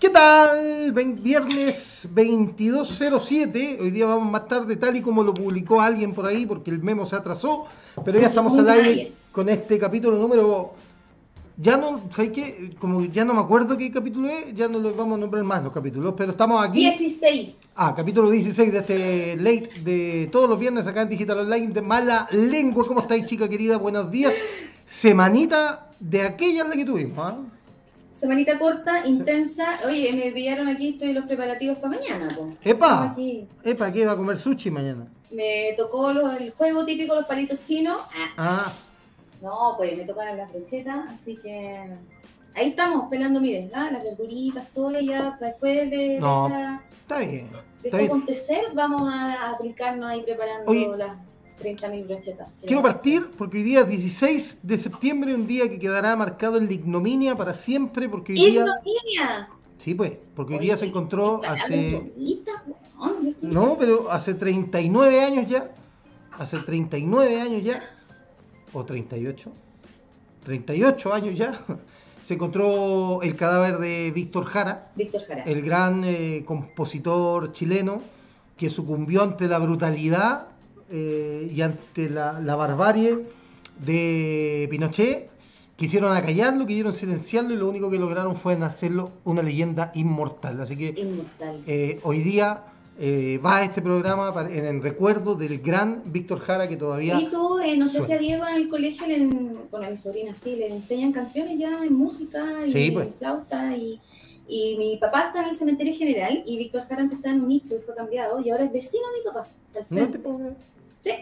¿Qué tal? Viernes 22.07. Hoy día vamos más tarde, tal y como lo publicó alguien por ahí, porque el memo se atrasó. Pero ya estamos al aire con este capítulo número. Ya no, ¿sabes qué? Como ya no me acuerdo qué capítulo es, ya no los vamos a nombrar más los capítulos, pero estamos aquí. 16. Ah, capítulo 16 de este late de todos los viernes acá en Digital Online de Mala Lengua. ¿Cómo estáis, chica querida? Buenos días. Semanita de aquella en la que tuvimos, ¿ah? Semanita corta, intensa. Oye, me pillaron aquí, estoy en los preparativos para mañana. po. ¡Epa! aquí. Epa, ¿qué va a comer sushi mañana? Me tocó los- el juego típico, los palitos chinos. Ah, Ah, no, pues me tocaron las brochetas, así que ahí estamos, pelando mi ¿verdad? Las verduritas, todo, y ya después de, No. esta- está bien. de Está este bien. acontecer, vamos a aplicarnos ahí preparando Oye, las 30.000 brochetas. ¿Qué Quiero partir porque hoy día es 16 de septiembre, un día que quedará marcado en la ignominia para siempre, porque hoy día... ¡Ignominia! Sí, pues, porque hoy día se encontró hace... No, pero hace 39 años ya, hace 39 años ya, o 38, 38 años ya, se encontró el cadáver de Víctor Jara, Víctor Jara. el gran eh, compositor chileno que sucumbió ante la brutalidad eh, y ante la, la barbarie de Pinochet. Quisieron acallarlo, quisieron silenciarlo y lo único que lograron fue hacerlo una leyenda inmortal. Así que Inmortal. eh, hoy día eh, va este programa para- en el recuerdo del gran Víctor Jara que todavía... Y tú, eh, no sé si a Diego en el colegio, le, en- bueno, a mi sobrina sí, le enseñan canciones ya en música y Sí, pues. flauta. Y, y mi papá está en el cementerio general y Víctor Jara antes estaba en un nicho y fue cambiado y ahora es vecino de mi papá. No te. Sí.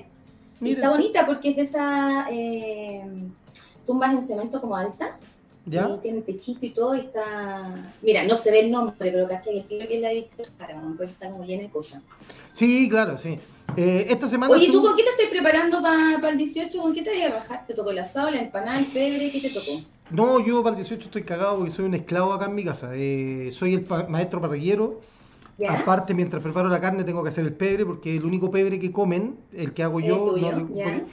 Y está bonita porque es de esas eh, tumbas en cemento como alta. ¿Ya? Y tiene techito y todo y está... Mira, no se ve el nombre, pero ¿cachai? El estilo que es la Jara, bueno, porque está como llena de cosas. Sí, claro, sí. Eh, esta semana... Oye, ¿tú estuvo- con qué te estás preparando para el 18? ¿Con qué te vas a rajar? ¿Te tocó el asado, la empanada, el pebre? ¿Qué te tocó? No, yo para el 18 estoy cagado porque soy un esclavo acá en mi casa. Eh, soy el pa- maestro parrillero. ¿Ya? Aparte, mientras preparo la carne tengo que hacer el pebre porque el único pebre que comen, el que hago ¿El yo... tuyo? no le- ¿Ya? porque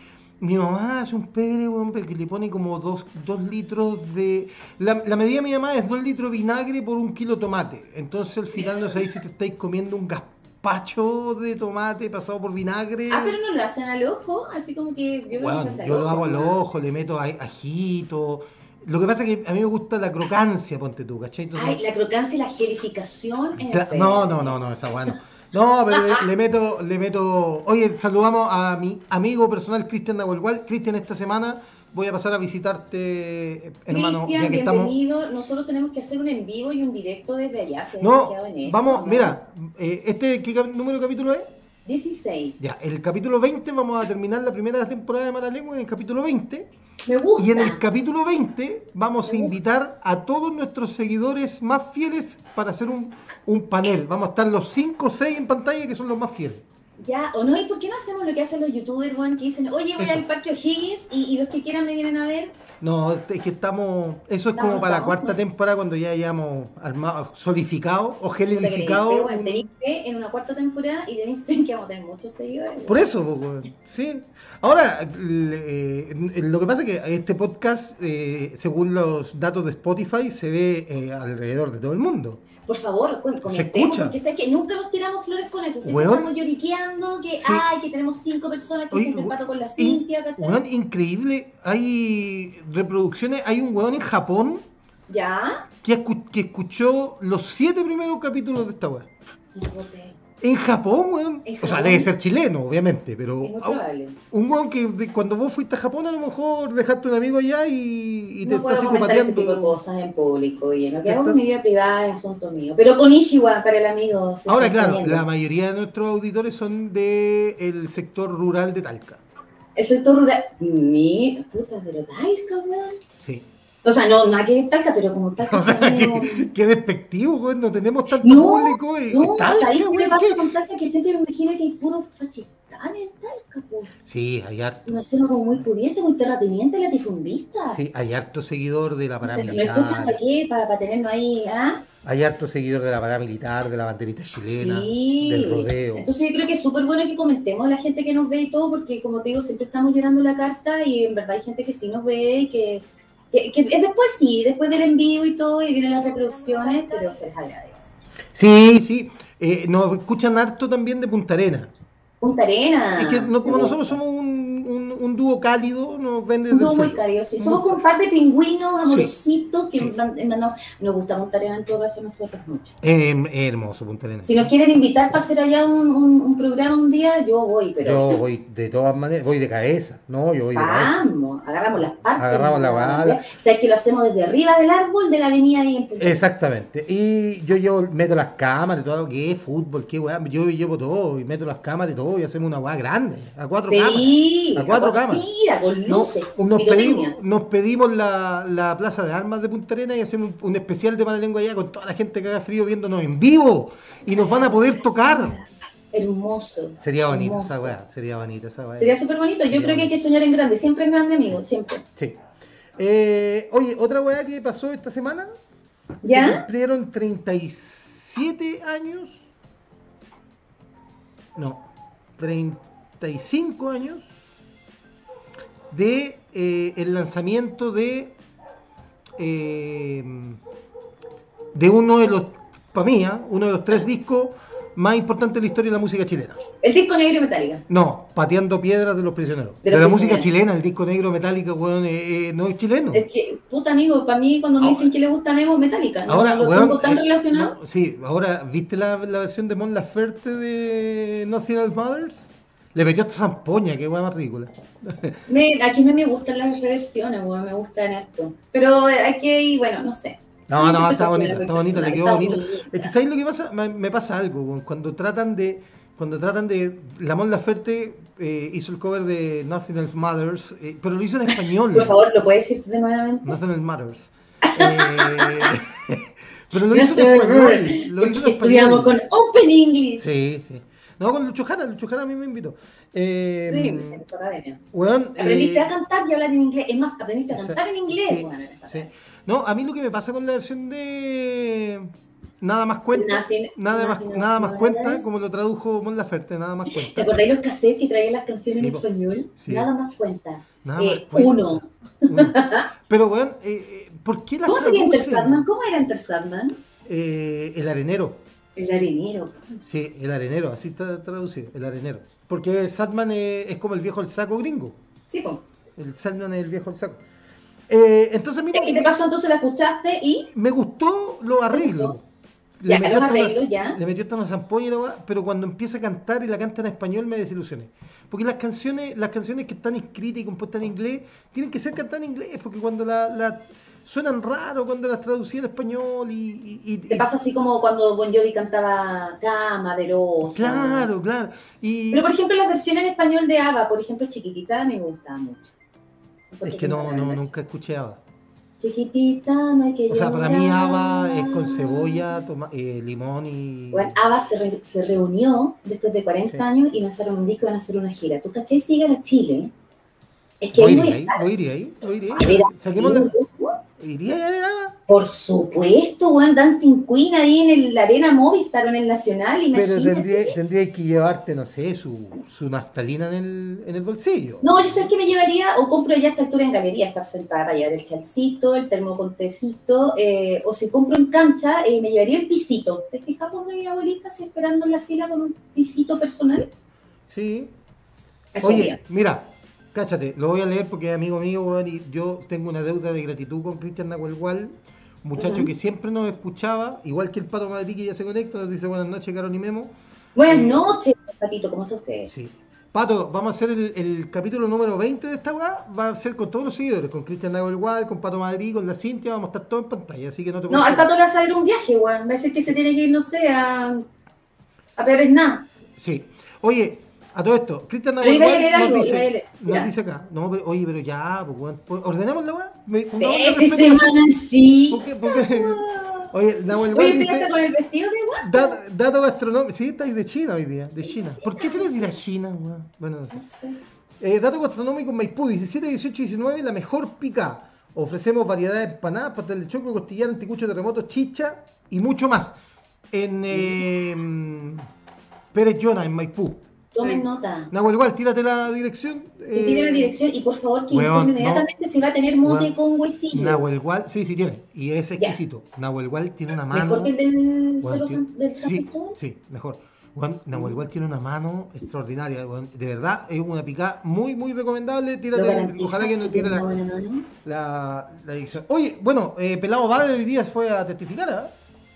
mi mamá hace un pebre, weón, pero que le pone como dos, dos litros de... La, la medida de mi mamá es dos litros de vinagre por un kilo de tomate. Entonces al final no sabéis si te estáis comiendo un gazpacho de tomate pasado por vinagre. Ah, pero no lo hacen al ojo, así como que yo se hace yo lo hago al ojo, le meto a- ajito. Lo que pasa es que a mí me gusta la crocancia, ponte tú, ¿cachai? Entonces- Ay, la crocancia y la gelificación pebre. no, no, no, no, esa bueno. No, pero le, le meto, le meto. Oye, saludamos a mi amigo personal Cristian Nahuelgual. Cristian, esta semana voy a pasar a visitarte, hermano, Cristian, que estamos. bienvenido. Nosotros tenemos que hacer un en vivo y un directo desde allá. ¿se No, en eso, vamos, ¿no? mira, eh, este ¿qué número de capítulo es? 16. Ya, el capítulo 20 vamos a terminar la primera temporada de Mala Lengua en el capítulo 20. Me gusta. Y en el capítulo 20 vamos a invitar a todos nuestros seguidores más fieles para hacer un, un panel. Vamos a estar los 5 o 6 en pantalla que son los más fieles. Ya, o no, ¿y por qué no hacemos lo que hacen los youtubers, Juan? Que dicen, oye, voy Eso. al Parque O'Higgins y, y los que quieran me vienen a ver. No, es que estamos. Eso es como para la cuarta temporada cuando ya hayamos armado, solidificado o gelificado. tenéis fe, weón, tenéis fe en una cuarta temporada y tenéis fe en que vamos a tener muchos seguidores. Por eso, sí. Ahora, eh, lo que pasa es que este podcast, eh, según los datos de Spotify, se ve eh, alrededor de todo el mundo. Por favor, comentemos, porque sé que nunca nos tiramos flores con eso. Siempre Weón. estamos lloriqueando que, Sí. ay, que tenemos cinco personas que Oye, we- empato con la in- Cintia, ¿cachai? Weón, increíble. Hay reproducciones. Hay un weón en Japón ¿Ya? que, escu- que escuchó los siete primeros capítulos de esta creer. En Japón, weón. En O sea, debe ser chileno, obviamente, pero Es muy probable. un weón que de- cuando vos fuiste a Japón a lo mejor dejaste un amigo allá y, y te No puedo comentar ese tipo de cosas en público, oye. Lo que hago en mi vida privada es asunto mío. Pero con Ishiwa, para el amigo. Ahora, claro, entendiendo. la mayoría de nuestros auditores son del sector rural de Talca. El sector rural. Mi. Puta, pero Talca, weón. Sí. O sea, no, nada que Talca, pero como Talca. O sea, qué, qué despectivo, weón. No tenemos tanto No, público. Y, No, Talca, ¿sabes qué me pasa con Talca? Que siempre me imagino que hay puros fachistanes en Talca, po. Sí, hay harto. Una zona como muy pudiente, muy terrateniente, latifundista. Sí, hay harto seguidor de la No sé, ¿Me escuchan paramilitar. para qué? Para, tenernos ahí, ¿ah? Hay harto seguidor de la paramilitar, de la banderita chilena, Sí. del rodeo. Entonces yo creo que es súper bueno que comentemos a la gente que nos ve y todo, porque como te digo, siempre estamos llorando la carta y en verdad hay gente que sí nos ve y que, Que, que es después sí, después del envío y todo, y vienen las reproducciones, pero se les agradece. Sí, sí. Eh, nos escuchan harto también de Punta Arena. Punta Arena. Es que no, como nosotros somos un, un, dúo cálido, nos ven desde Un dúo el muy cálido, sí. Somos como un par de pingüinos amorositos que sí. man- nos gusta Punta en todo caso a nosotros mucho. Eh, hermoso Punta. Si nos quieren invitar para hacer allá un, un- un programa un día, yo voy, pero Yo voy de todas maneras, voy de cabeza. No, yo voy de cabeza. vamos, agarramos las partes. Agarramos la bala. O sea, que lo hacemos desde arriba del árbol de la avenida ahí en Punta Exactamente. Y yo llevo, meto las cámaras todo lo que es fútbol, qué weá. Yo llevo todo y meto las cámaras y todo y hacemos una weá grande. A cuatro cámaras. Sí, A cuatro con- Mira, con No, luces, nos, pirotecnia. pedimos, nos pedimos la, la plaza de armas de Punta Arena y hacemos un, un especial de mala lengua allá con toda la gente que haga frío viéndonos en vivo y nos van a poder tocar. Hermoso. Sería bonita esa weá, sería bonita esa weá. Sería súper bonito. Yo Sería creo que hay que soñar en grande, siempre en grande, amigo, siempre. Sí. Eh, oye, otra weá que pasó esta semana. Se ¿Ya? cumplieron 37 años. No, 35 años de eh, el lanzamiento de eh, de uno de los, para mí, ¿ah? uno de los tres discos más importantes de la historia de la música chilena. El disco negro y metálica. No, Pateando Piedras de los Prisioneros. De la música chilena, el disco negro metálica, weón, eh, eh, no es chileno. Es que, puta amigo, para mí cuando me dicen que le gusta Memo, metálica. ¿no? Ahora, lo weón, tengo tan eh, relacionado. no, sí, ahora, ¿viste la, la versión de Mon Laferte de Nothing Else Matters? Le metió hasta zampoña, qué weá más ridícula. Me- aquí me, me gustan las reversiones, weón, me gustan esto. Pero hay que ir, bueno, no sé. No, no, está bonita, está bonita, le quedó bonita. bonita. Es que ¿sabes lo que pasa? Me, me pasa algo, cuando tratan de, cuando tratan de, la Mon Laferte eh, hizo el cover de Nothing Else Matters, eh, pero lo hizo en español. Por favor, ¿lo puedes decir de nuevamente? Nothing Else Matters. Eh, pero lo hizo en español. Lo hizo en Estudiamos español. con Open English. Sí, sí. No, con Lucho Jara, Lucho Jara a mí me invitó. Eh, Sí, en su academia. Aprendiste eh, a cantar y hablar en inglés. Es más, aprendiste a cantar en inglés, sí, en sí. No, a mí lo que me pasa con la versión de Nada más cuenta, Nothing- nada más, nada más cuenta, como lo tradujo Mon Laferte, nada más ¿Te cuenta. acordáis los cassettes que traían las canciones Sí, en español? Sí. Nada más cuenta. Nada Eh, más cuenta. uno. Uno. Pero weón, eh, ¿por qué las ¿Cómo sería Enter? Sandman? ¿Cómo era Enter Sandman? Eh, el arenero. El arenero. Sí, el arenero, así está traducido, el arenero. Porque Satman es, es como el viejo del saco gringo. Sí, pues. El Satman es el viejo del saco. Eh, entonces, mira, ¿Qué te pasó entonces? ¿La escuchaste y me gustó los arreglos. Ya, metió los hasta una- arreglos, ya. le metió hasta una zampoña y la weá, pero cuando empieza a cantar y la canta en español me desilusioné. Porque las canciones, las canciones que están escritas y compuestas en inglés tienen que ser cantadas en inglés, porque cuando la, la- suenan raro cuando las traducí en español y, y- y- te pasa así como cuando Bon Jovi cantaba Cama de Rosa? claro, claro. Y Pero por ejemplo, la versión en español de Ava, por ejemplo, Chiquitita, me gusta mucho. es que no, no nunca esché Ava. Chiquitita, no hay que O sea, para mí. Ava es con cebolla, toma- eh, limón y... Bueno, Ava se, re- se reunió después de 40 Sí. años y lanzaron un disco y van a hacer una gira. ¿Tú caché si llegan a Chile? Es que ¿Lo ahí iría voy ahí? estar. ¿Lo iría ahí? ¿Lo iría A ver, ahí? Saquemos la... Por supuesto, weón, Dancing Queen ahí en el- la Arena Movistar o en el Nacional, Pero imagínate. tendría, tendría que llevarte, no sé, su, su naftalina en el, en el bolsillo. No, yo sé que me llevaría, o compro ya a esta altura en galería, estar sentada para llevar el chalcito, el termo con tecito, eh, o si compro en cancha, eh, me llevaría el pisito. ¿Te fijas por mi abuelita así esperando en la fila con un pisito personal? Sí. Eso Oye, mira, cáchate, lo voy a leer porque es amigo mío, weón, y yo tengo una deuda de gratitud con Cristian Nahuelgual, muchacho Ujú. que siempre nos escuchaba, igual que el Pato Madrid que ya se conecta, nos dice buenas noches, Caro y Memo. Buenas eh, noches, Patito, ¿cómo está usted? Sí. Pato, vamos a hacer el, el capítulo número 20 de esta weá, va a ser con todos los seguidores, con Cristian Nahuelgual, con Pato Madrid, con la Cintia, vamos a estar todos en pantalla, así que no te No, al pato le va a salir un viaje, weón. Va a decir que se tiene que ir, no sé, a, a peores nada. Sí. Oye, a todo esto, Cristian algo, nos dice, nos dice acá, no, pero, oye, pero ya, pues, pues, ordenemos la weá, respeto. semana sí. ¿Por qué? ¿Por qué? Oye, Nahuel Oye, Val ¿te dice, con el vestido de dato, dato gastronómico, sí, estáis de China hoy día, de China. ¿Por qué se le dirá China, weón? Bueno, no sé. No sé. Eh, dato gastronómico en Maipú, 17, 18 y 19, la mejor pica. Ofrecemos variedad de empanadas, pastel de choco, costillar, anticucho, terremoto, chicha y mucho más. En eh, Pérez Llona, en Maipú. Tomen Eh, nota. Nahuel, igual, tírate la dirección. Y tiene la eh, dirección y por favor que weón, informe inmediatamente si va a tener mote Weón, con huesillo. Nahuel Gual, sí, sí tiene. Y es exquisito. Nahuel Gual tiene una mano. Mejor que el del, Weón, San- del San sí, mejor. Nahuel Gual tiene una mano extraordinaria. De verdad, es una picada muy, muy recomendable. ¿Lo Tírate, ojalá que no tire la, dirección. Oye, bueno, eh, Pelado Bade hoy día fue a testificar, ¿ah?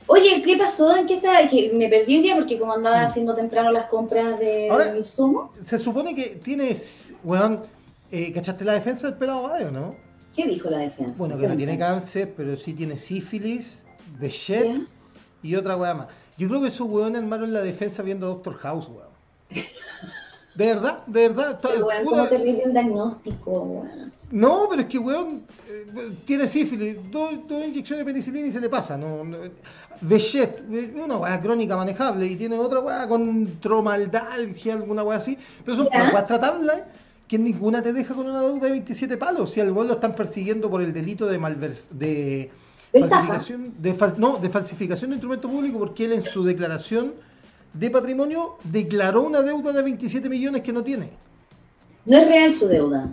Oye, ¿qué pasó? ¿En qué está? Que me perdí un día porque como andaba Mm. haciendo temprano las compras de Ahora- insumo. Se supone que tienes, weón, eh, ¿cachaste la defensa del Pelado Bade o no? ¿Qué dijo la defensa? Bueno, que no tiene cáncer, pero sí tiene sífilis, Bechet y otra weá más. Yo creo que esos weones armaron la defensa viendo Doctor House, weón. De verdad, de verdad. Pero, weón, ¿cómo te rinde un diagnóstico, weón? No, pero es que, weón, eh, tiene sífilis, dos, dos inyecciones de penicilina y se le pasa. No, no. Eh, una weá crónica manejable y tiene otra weá con tromaldalgia, alguna weá así. Pero son una weá tratables que ninguna te deja con una deuda de 27 palos. Si al weón lo están persiguiendo por el delito de malvers de falsificación, de fal- no, de falsificación de instrumento público, porque él en su declaración de patrimonio declaró una deuda de 27 millones que no tiene. No es real su deuda.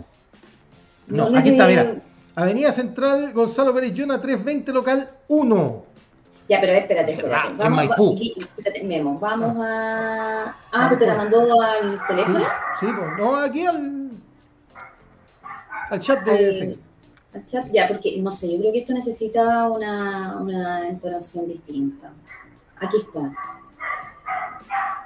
No, aquí está, mira. Avenida Central, Gonzalo Pérez Llona, 320, local 1. Ya, pero espérate, Ah, espérate. en Vamos, va- espérate, Memo, vamos a... Ah, pues te la mandó al teléfono. sí, pues, no, aquí al, al chat de Al- al chat, ya, porque no sé, yo creo que esto necesita una, una entonación distinta. Aquí está.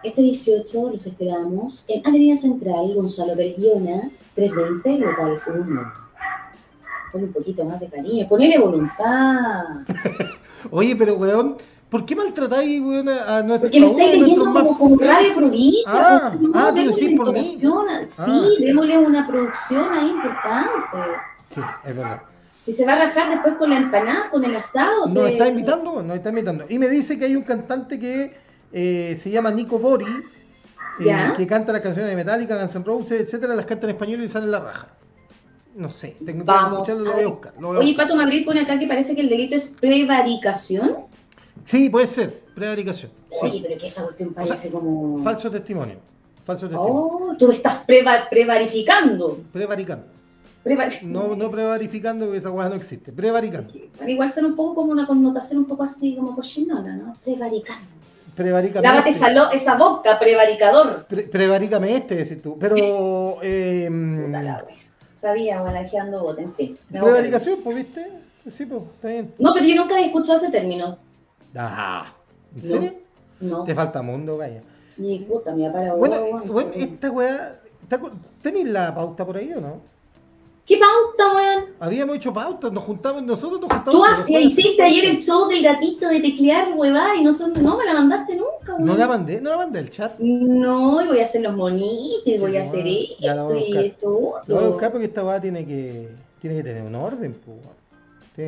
Este 18 los esperamos en Avenida Central, Gonzalo Bergiona, 320, local 1. Pon un poquito más de cariño, ponele voluntad. Oye, pero weón, ¿por qué maltratáis, weón, a nuestro Porque uno estáis leyendo como, como radio provincia. Ah, pues, no, ah, démosle decís por mí. entonación a- Sí, Ah. démosle una producción ahí importante. Sí, es verdad. Si se va a rajar después con la empanada, con el asado. Nos se- está invitando, nos está invitando. Y me dice que hay un cantante que eh, se llama Nico Bori, eh, que canta las canciones de Metallica, Guns N' Roses, etcétera, las canta en español y sale en la raja. No sé, tengo que Vamos lo voy a buscar. lo voy a Oye, buscar. Pato Madrid pone acá que parece que el delito es prevaricación. Sí, puede ser, prevaricación. sí. Oye, pero que esa cuestión parece como. Falso testimonio. Falso testimonio. Oh, tú estás preva- prevarificando. Prevaricando. Preva- No, no prevarificando, porque esa hueá no existe. Prevaricando. Igual suena un poco como una connotación un poco así como cochinona, ¿no? Prevaricando. Prevaricame Lávate este. esa, boca, prevaricador. Pre- prevarícame este, decís tú. Pero. Eh, Puta la. Sabía, barajeando bote, en fin. Prevaricación, pues, ¿viste? Sí, pues, está bien. No, pero yo nunca había escuchado ese término. Ah, ¿en No. serio? No. Te falta mundo, vaya. Ni puta, mi papá Bueno, guagua. bueno, esta weá. ¿te acu- ¿Tenéis la pauta por ahí o no? ¿Qué pauta, weón? Habíamos hecho pautas, nos juntamos, nosotros nos juntamos. Tú hacías, hiciste ayer el show del gatito de teclear, huevá, y no, son, no me la mandaste nunca, weón. No la mandé, no la mandé al chat. No, y voy a hacer los monitos, y voy a hacer esto y esto Lo voy a buscar porque esta weá tiene que, tiene que tener un orden, pues.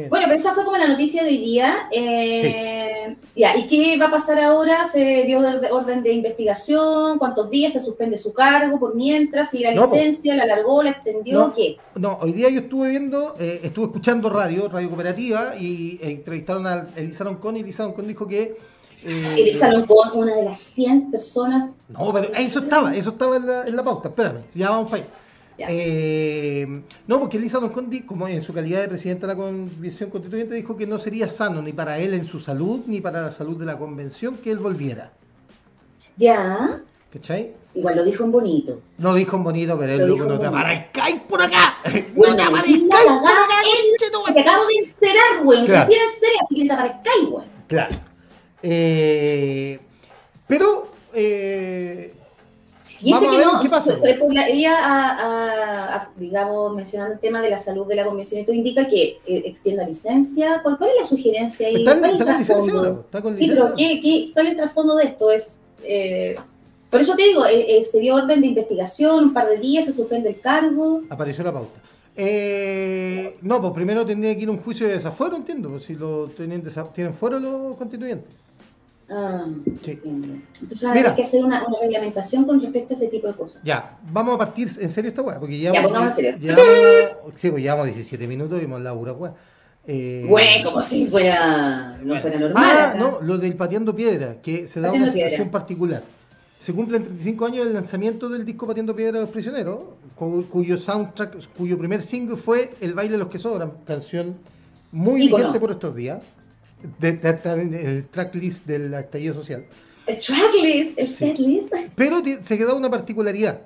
Bueno, pero esa fue como la noticia de hoy día. Eh, Ya, ¿y qué va a pasar ahora? ¿Se dio orde- orden de investigación? ¿Cuántos días se suspende su cargo por mientras? ¿Si la No, licencia la alargó, la extendió? No. ¿Qué? No, hoy día yo estuve viendo, eh, estuve escuchando radio, radio cooperativa, y eh, entrevistaron a Elisa Loncón y Elisa Loncón dijo que... eh, Elisa Loncón, una de las 100 personas. No, pero eso estaba, eso estaba en la, en la pauta, espérame, ya vamos para allá. Eh, no, porque Elisa di- como en su calidad de presidenta de la Convención Constituyente, dijo que no sería sano ni para él en su salud, ni para la salud de la Convención que él volviera. Ya, ¿Cachai? igual lo dijo en bonito. No dijo en bonito, pero él dijo no te aparezcáis por acá. Bueno, no te aparezcáis por acá. Te acabo de encerar, weón. Claro. Recién enceré, así que te aparezcáis, weón. Claro. Eh, pero, eh, Y ese a que ver no, qué pasa. pues, pues, la- ella, a- a- a- digamos, mencionando el tema de la salud de la convención, y todo indica que eh, extienda licencia. ¿Cuál, cuál es la sugerencia ahí? está, en- ¿Cuál es está el con licencia trasfondo? ahora. Está con Sí, pero ¿qué, qué, cuál es el trasfondo de esto? Es, eh, por eso te digo, eh, se dio orden de investigación, un par de días, se suspende el cargo. Apareció la pauta. Eh, no, pues primero tendría que ir a un juicio de desafuero, entiendo. pues, si lo tienen, tienen fuero los constituyentes. Sí. Entonces Mira. hay que hacer una, una reglamentación con respecto a este tipo de cosas. Ya, vamos a partir en serio esta weá, porque ya. Ya, pongamos en serio. Llevamos, sí, pues llevamos 17 minutos y hemos pura weá. Eh, Bueno, como si fuera, no fuera normal. Ah, acá. no, lo del pateando piedra, que se da Pateando una situación piedra. particular. se cumplen 35 años del lanzamiento del disco Patiendo Piedra de los Prisioneros, cuyo soundtrack, cuyo primer single fue El baile de los que sobran, canción muy vigente por estos días, de, el tracklist del estallido social. El tracklist, el setlist. Pero se quedó una particularidad.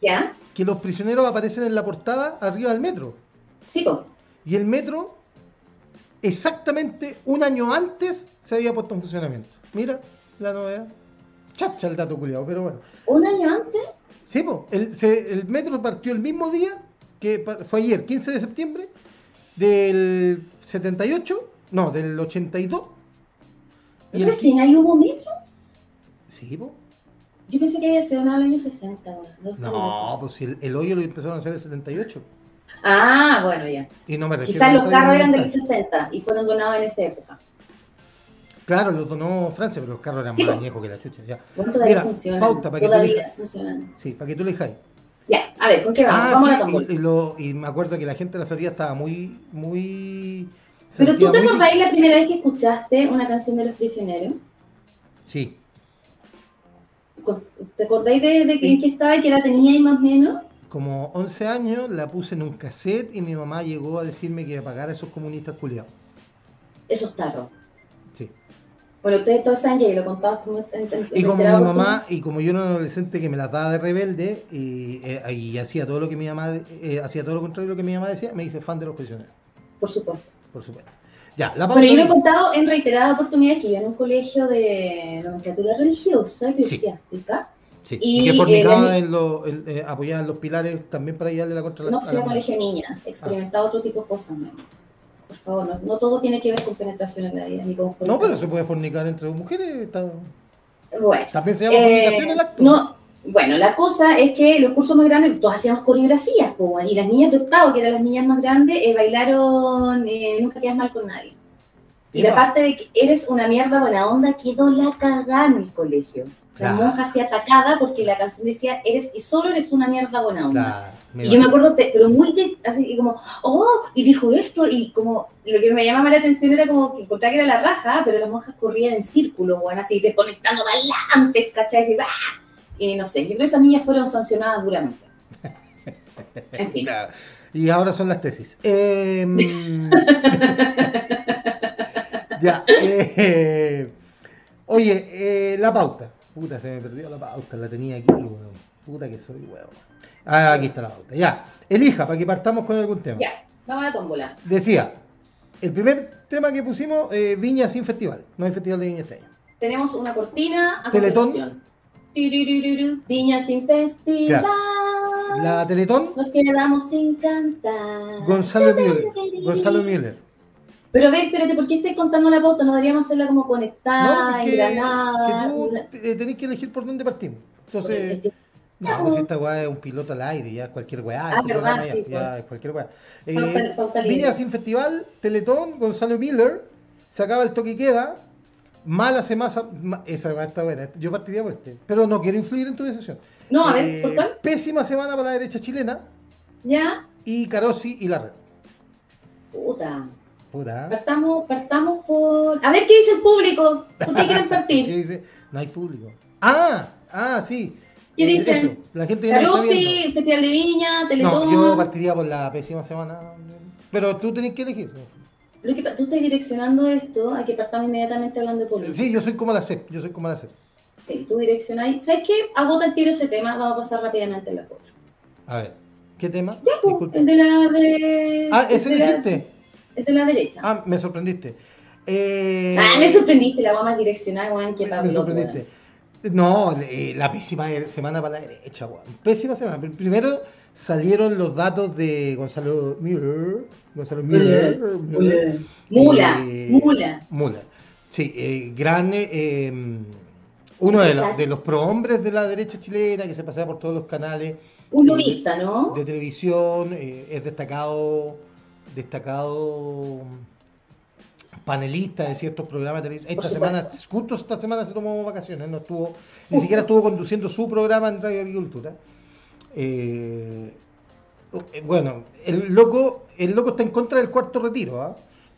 ¿Ya? Que los prisioneros aparecen en la portada arriba del metro. Sí, Y el metro, exactamente un año antes, se había puesto en funcionamiento. Mira la novedad. Chacha el dato culiado, pero bueno. ¿Un año antes? Sí, pues. El, metro partió el mismo día, que fue ayer, 15 de septiembre, del 78, no, del 82. ¿Y recién ahí hubo metro? Sí, pues. Yo pensé que había sido en el año 60. no, pues el, el, hoyo lo empezaron a hacer en el 78. Ah, bueno, ya. Y no me Quizás los carros eran del 60 y fueron donados en esa época. Claro, lo donó Francia, pero los carros eran más añejos que la chucha. Ya. Bueno, todavía funciona. Pauta para todavía que tú Sí, para que tú le dejáis. Ya, a ver, ¿con qué vamos? Ah, vamos a la y, y, lo, y, me acuerdo que la gente de la feria estaba muy, muy... Pero tú te acordáis la primera vez que escuchaste una canción de Los Prisioneros? Sí. ¿Te acordáis de, de que, en qué estaba y qué la tenía ahí más o menos? Como 11 años la puse en un cassette y mi mamá llegó a decirme que iba a esos comunistas culiados. Esos tarros. Sí. Bueno, ustedes todos saben y lo contabas tú. y como mi mamá, y como yo era un adolescente que me la daba de rebelde y, eh, hacía todo lo que mi mamá, eh, hacía todo lo contrario de lo que mi mamá decía, me hice fan de los prisioneros. Por supuesto. Por supuesto. Ya, la Pero yo lo he contado en reiteradas oportunidades que yo en un colegio de nomenclatura religiosa, eclesiástica. Sí. Y, que fornicaba eh, en lo, apoyaba en los pilares también para ayudarle la contra la No, pues era colegio niña, experimentaba otro tipo de cosas, ¿no? Por favor, no, todo tiene que ver con penetración en la vida, ni con No, pero se puede fornicar entre dos mujeres. Está... Bueno. También se llama fornicación el acto. No, bueno, la cosa es que los cursos más grandes, todos hacíamos coreografías, y las niñas de octavo, que eran las niñas más grandes, eh, bailaron eh, Nunca quedas mal con nadie. Y la parte de que eres una mierda buena onda, quedó la cagada en el colegio. La monja se atacada porque la canción decía, eres y solo eres una mierda buena onda. y yo me acuerdo, pero muy así como, oh, y dijo esto, y como lo que me llamaba la atención era como que encontraba que era la raja, pero las monjas corrían en círculo, bueno, así desconectando bailantes, ¿cachai? Y, ¡ah! Y no sé, yo creo que esas niñas fueron sancionadas duramente. En fin. Y ahora son las tesis. Em, ya. Eh, oye, eh, la pauta. Puta, se me perdió la pauta, la tenía aquí, weón. Puta que soy, weón. Ah, aquí está la pauta. Ya, elija para que partamos con algún tema. Ya, vamos a la tómbola. Decía, el primer tema que pusimos, eh, Viña sin festival. No hay festival de Viña este año. Tenemos una cortina a Teletón. Viña sin festival. La Teletón. Nos quedamos sin cantar. Gonzalo Müller. Gonzalo Müller. Pero a ver, espérate, ¿por qué estoy contando la pauta? ¿No deberíamos hacerla como conectada, no, engranada? Tú eh, tenés que elegir por dónde partimos. Entonces, no, pues esta weá es un piloto al aire, ya cualquier weá. Ah, verdad, sí, ya, pues. es cualquier weá. Eh, sin festival, Teletón, Gonzalo Miller, se acaba el toque y queda. Mala semana, esa weá está buena. Yo partiría por este, pero no quiero influir en tu decisión. No, a ver, ¿por qué? Eh, pésima semana para la derecha chilena. Ya. Y Carosi y la red. Puta. Partamos, partamos por. A ver qué dice el público. ¿Por qué quieren partir? ¿Qué dice? No hay público. Ah, ah, sí. ¿Qué eh, dicen? La gente Carusi, Festival de Viña, Teletón. No, yo partiría por la pésima semana. Pero tú tenés que elegir. Lo que, tú estás direccionando esto a que partamos inmediatamente hablando de política. Sí, yo soy como la CEP. Yo soy como la CEP. Sí, tú direccionas. ¿Sabes qué? Agota el tiro ese tema. Vamos a pasar rápidamente en la foto. A ver. ¿Qué tema? Ya, pues, el de la de. Ah, ese dijiste. Es de la derecha. Ah, me sorprendiste. Eh... Ah, me sorprendiste, la más direccional, weón, que Me sorprendiste. No, eh, la pésima semana para la derecha, weón. Pésima semana. Primero salieron los datos de Gonzalo Müller. Gonzalo Müller. Mula. Eh, Mula. Mula. Sí, eh, gran. uno de, los, de los prohombres de la derecha chilena que se pasea por todos los canales. Un lobista, ¿no? De televisión, es destacado destacado panelista de ciertos programas de televisión. Esta semana, justo esta semana se tomó vacaciones, no estuvo, ni siquiera estuvo conduciendo su programa en Radio Agricultura. Eh, bueno, el loco, el loco está en contra del cuarto retiro, ¿ah?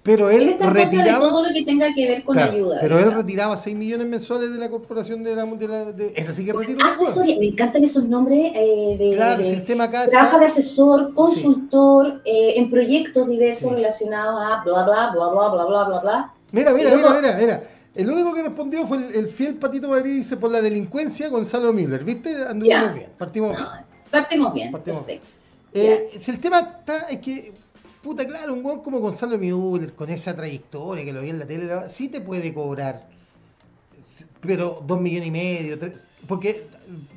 Pero él, está retiraba. De todo lo que tenga que ver con ayuda. Pero él retiraba 6 millones mensuales de la corporación de la. De esa sí que retiró. Pues. Asesoría, me encantan esos nombres. Eh, de, claro, de, sistema acá. Trabaja de asesor, consultor, eh, en proyectos diversos relacionados a bla, bla, bla, bla, bla, bla, bla, bla. Mira, mira, mira, mira, mira. El único que respondió fue el, fiel Patito Madrid, dice, por la delincuencia, Gonzalo Miller. ¿Viste? Anduvimos bien. Partimos bien. Partimos bien. Eh, si el tema está, es que puta, claro, un weón como Gonzalo Müller, con esa trayectoria que lo vi en la tele, sí te puede cobrar, pero dos millones y medio, tres, porque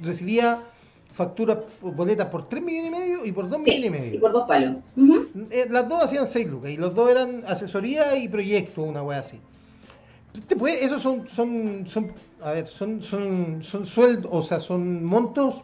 recibía facturas, boletas por tres millones y medio y por dos Sí, millones y y medio. por dos palos. Eh, las dos hacían seis lucas y los dos eran asesoría y proyecto, una wea así. Te puede- esos son, son, son, a ver, son, son, son sueldos, o sea, son montos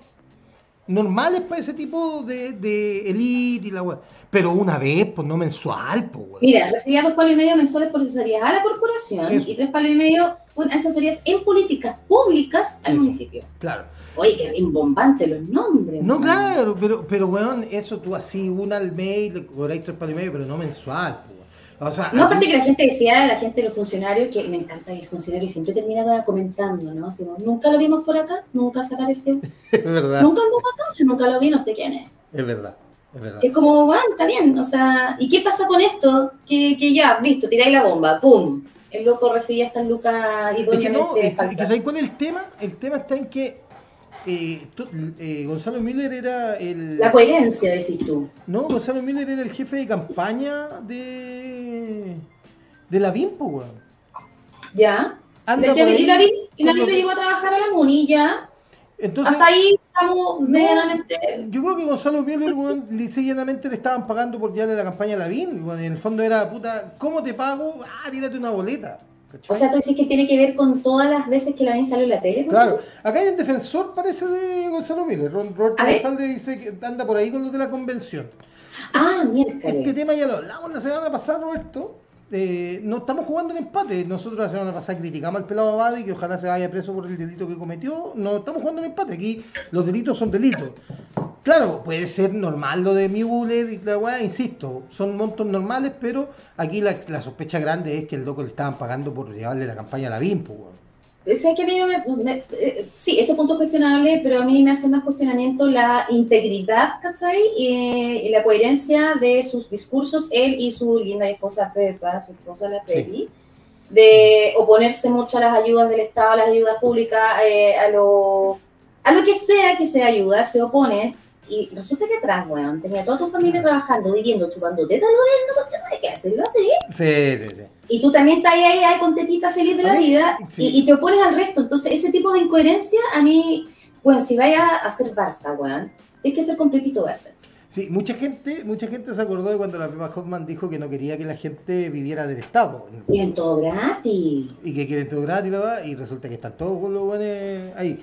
normales para ese tipo de, de elite y la wea. Pero una vez, pues no mensual, pues weón. Mira, recibía dos palos y medio mensuales por asesorías a la corporación Eso. y tres palos y medio por asesorías en políticas públicas al Eso. municipio. Claro. Oye, qué rimbombante los nombres. No, man. claro, pero, pero weón, eso tú así, una al mes, le cobráis tres palos y medio, pero no mensual, pues weón. O sea, No, aparte que la gente decía, la gente de los funcionarios, que me encanta el funcionario y siempre termina comentando, ¿no? Así, nunca lo vimos por acá, nunca se apareció, es verdad, nunca anduvo acá, nunca lo vi, no sé quién es. es verdad, es verdad. Es como, bueno, está bien, o sea, ¿y qué pasa con esto? Que, que ya, listo, tiráis la bomba, ¡pum! El loco recibía estas lucas Es que idóneamente no, es que- es que falsas. ¿sabes cuál es el tema? El tema está en que eh, tú- eh, Gonzalo Müller era el. La coherencia, decís tú. No, Gonzalo Müller era el jefe de campaña de. de la BIMPO, weón. ¿Ya? Anda ¿Y por ahí y la vi, y la que- llegó a trabajar a la MUNI, ya. Entonces, Hasta ahí estamos medianamente... yo creo que Gonzalo lisa y llanamente le estaban pagando por llevarle la campaña a la BIM. weón. En el fondo era, puta, ¿cómo te pago? Ah, tírate una boleta. ¿Cachai? O sea, tú dices que tiene que ver con todas las veces que la vi salió en la tele. ¿con Claro, acá hay un defensor, parece, de Gonzalo Müller. Ron- Roberto. González dice que anda por ahí con los de la convención. Ah, miércoles. Este tema ya lo hablamos la semana pasada, Roberto. Eh, no estamos jugando en empate. Nosotros la semana pasada criticamos al pelado Abadi que ojalá se vaya preso por el delito que cometió. No estamos jugando en empate. Aquí los delitos son delitos. Claro, puede ser normal lo de Müller y la weá, insisto, son montos normales, pero aquí la, la sospecha grande es que el loco le estaban pagando por llevarle la campaña a la BIM, pues, weón. O sea, que a mí no me, me- eh, sí, ese punto es cuestionable, pero a mí me hace más cuestionamiento la integridad, ¿cachai? Y, y la coherencia de sus discursos, él y su linda esposa Pepa, su esposa la Pepi, de oponerse mucho a las ayudas del Estado, a las ayudas públicas, eh, a, lo, a lo que sea que sea ayuda, se oponen. Y resulta que atrás, weón, tenía toda tu familia trabajando, viviendo, chupando tetas, no, no, no, ¿qué hacerlo así? Sí, sí, sí. Y tú también estás ahí, ahí, ahí con tetita feliz de la vida sí. y, y te opones al resto. Entonces, ese tipo de incoherencia a mí, bueno, si vaya a hacer Barça, weón, tienes que ser completito Barça. Sí, mucha gente, mucha gente se acordó de cuando la Pepa Hoffman dijo que no quería que la gente viviera del Estado. Tienen todo gratis. y que quieren todo gratis va, y resulta que están todos con los buenos ahí.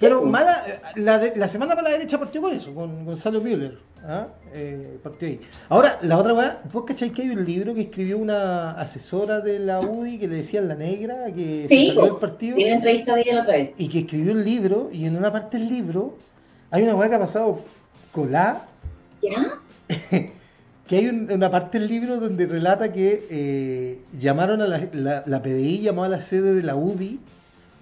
Pero mala, la, de- la semana para la derecha partió con eso, con Gonzalo Müller. ¿ah? Eh, partió ahí. Ahora, la otra weá, ¿vos cacháis que hay un libro que escribió una asesora de la UDI que le decían la negra, que se Sí, salió del partido? tiene entrevista de ella la otra vez. Y que escribió un libro, y en una parte del libro hay una weá que ha pasado colá, ¿Ya? que hay un- una parte del libro donde relata que eh, llamaron a la, la, la PDI, llamó a la sede de la UDI,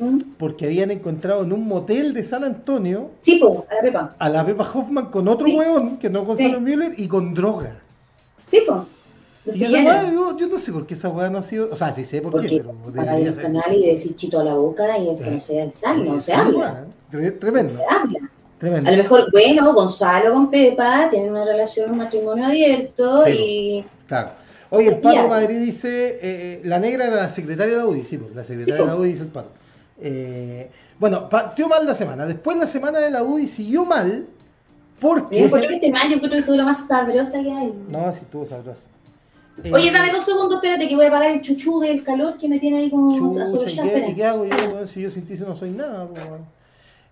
¿Mm? porque habían encontrado en un motel de San Antonio Sí, po, a la Pepa. a la Pepa Hoffman con otro Sí. weón, que no Gonzalo Sí. Müller, y con droga. Sí. Los Y esa weá, yo, yo no sé por qué esa weá no ha sido. O sea, sí sé por Porque qué, pero para el canal y decir chito a la boca y que no se sal, no se Sí, habla. weá, tre- No Tremendo, se habla. tremendo. A lo mejor, bueno, Gonzalo con Pepa tienen una relación, un matrimonio abierto Sí, y Claro. Oye, el Pato. Madrid dice, eh, eh, la negra era la secretaria de la UDI, sí, pues, la secretaria Sí, de la pues. UDI dice el Pato. Eh, bueno, partió mal la semana. Después la semana de la UDI siguió mal yo porque... encuentro que este mal, yo encuentro que esto es lo más sabrosa que hay. No, si estuvo sabroso. Eh, Oye, dame dos segundos, espérate que voy a apagar el chuchú del calor que me tiene ahí como Chucha, ¿y qué, y qué hago yo? Si yo sin ti no soy nada, po, weón.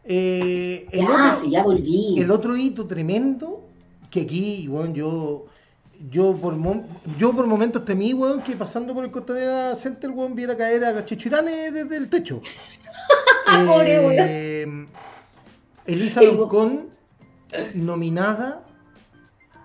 Eh, el, Ya, otro, sí, ya volví. el otro hito tremendo, que aquí, weón, yo, yo por yo por momentos temí, weón, que pasando por el Costanera Center, weón, viera caer a Chichurane desde el techo. Pobre, Eh, Elisa El- Loncón, nominada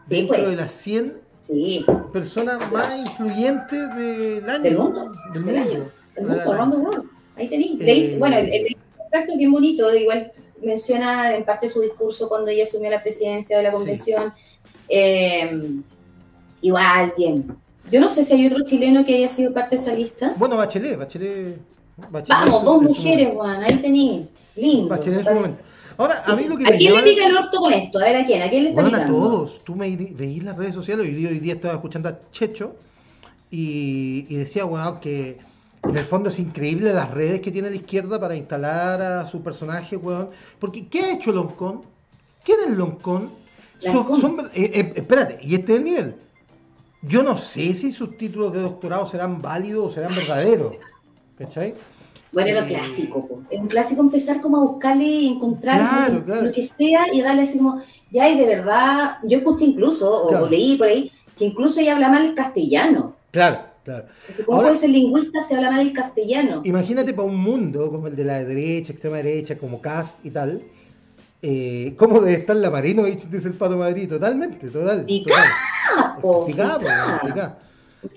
Sí, dentro pues. de las 100 Sí. Persona más influyente del año. Del mundo. Del Del mundo. El mundo, Rondo World. Ahí tenéis. Eh, bueno, el, el extracto es bien bonito, igual menciona en parte su discurso cuando ella asumió la presidencia de la convención. Eh, igual, bien. Yo no sé si hay otro chileno que haya sido parte de esa lista. Bueno, Bachelet, Bachelet. Bachelet Vamos, dos su mujeres, momento. Juan, ahí tenéis. Lindo. Bachelet en su momento. Ahora, a mí lo que ¿A me quién le llama- pica el orto con esto? A ver, ¿a quién? ¿A quién le está Bueno, a todos. Tú me veís las redes sociales. Día, hoy día estaba escuchando a Checho y, y decía, weón, que en el fondo es increíble las redes que tiene la izquierda para instalar a su personaje, weón. Porque, ¿qué ha hecho Loncón? ¿Quién es Loncón? Son, son- eh, eh, espérate, y este es el nivel. Yo no sé si sus títulos de doctorado serán válidos o serán verdaderos. ¿Cachai? Bueno, lo Eh, clásico. po. Es un clásico empezar como a buscarle y encontrar Claro, lo, claro. lo que sea y darle así como, ya, y de verdad, yo escuché incluso, o, Claro. o leí por ahí, que incluso ella habla mal el castellano. Claro, claro. ¿Cómo Ahora- puede ser lingüista si habla mal el castellano? Imagínate para un mundo como el de la derecha, extrema derecha, como Cast y tal. Eh, ¿Cómo debe estar la Marinovich? Dice el Pato Madrid. Totalmente, total. Picá, total.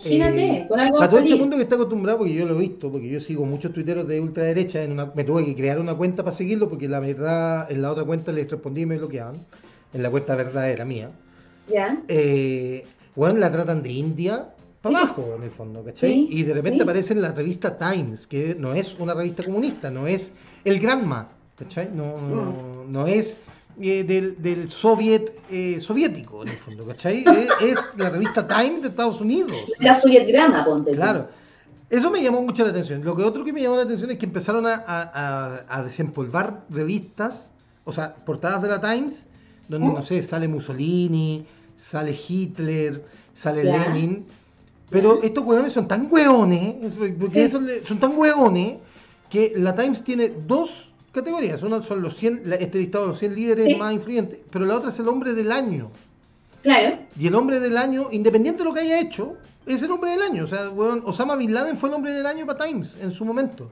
Imagínate, Eh, con algo a todo este mundo que está acostumbrado, porque yo lo he visto, porque yo sigo muchos tuiteros de ultraderecha, en una, me tuve que crear una cuenta para seguirlo, porque la verdad, en la otra cuenta les respondí y me bloqueaban. En la cuenta verdadera mía. ¿Ya? Eh, bueno, la tratan de India para Sí. abajo, en el fondo, ¿cachai? Sí, y de repente sí. aparece en la revista Times, que no es una revista comunista, no es el Granma, ¿cachai? No, no, Mm. no es eh, del, del soviet eh, soviético, en el fondo, ¿cachai? es, es la revista Times de Estados Unidos. La sovietgrama, ponte. Claro. Eso me llamó mucho la atención. Lo que otro que me llamó la atención es que empezaron a, a- a- desempolvar revistas, o sea, portadas de la Times, donde, ¿Mm? no sé, sale Mussolini, sale Hitler, sale. Lenin. Pero estos hueones son tan hueones, porque Sí. son tan hueones, que la Times tiene dos categorías. Una son los 100, la- este listado de los 100 líderes Sí. más influyentes, pero la otra es el hombre del año. Claro. Y el hombre del año, independiente de lo que haya hecho, es el hombre del año. O sea, weón, Osama Bin Laden fue el hombre del año para Times en su momento.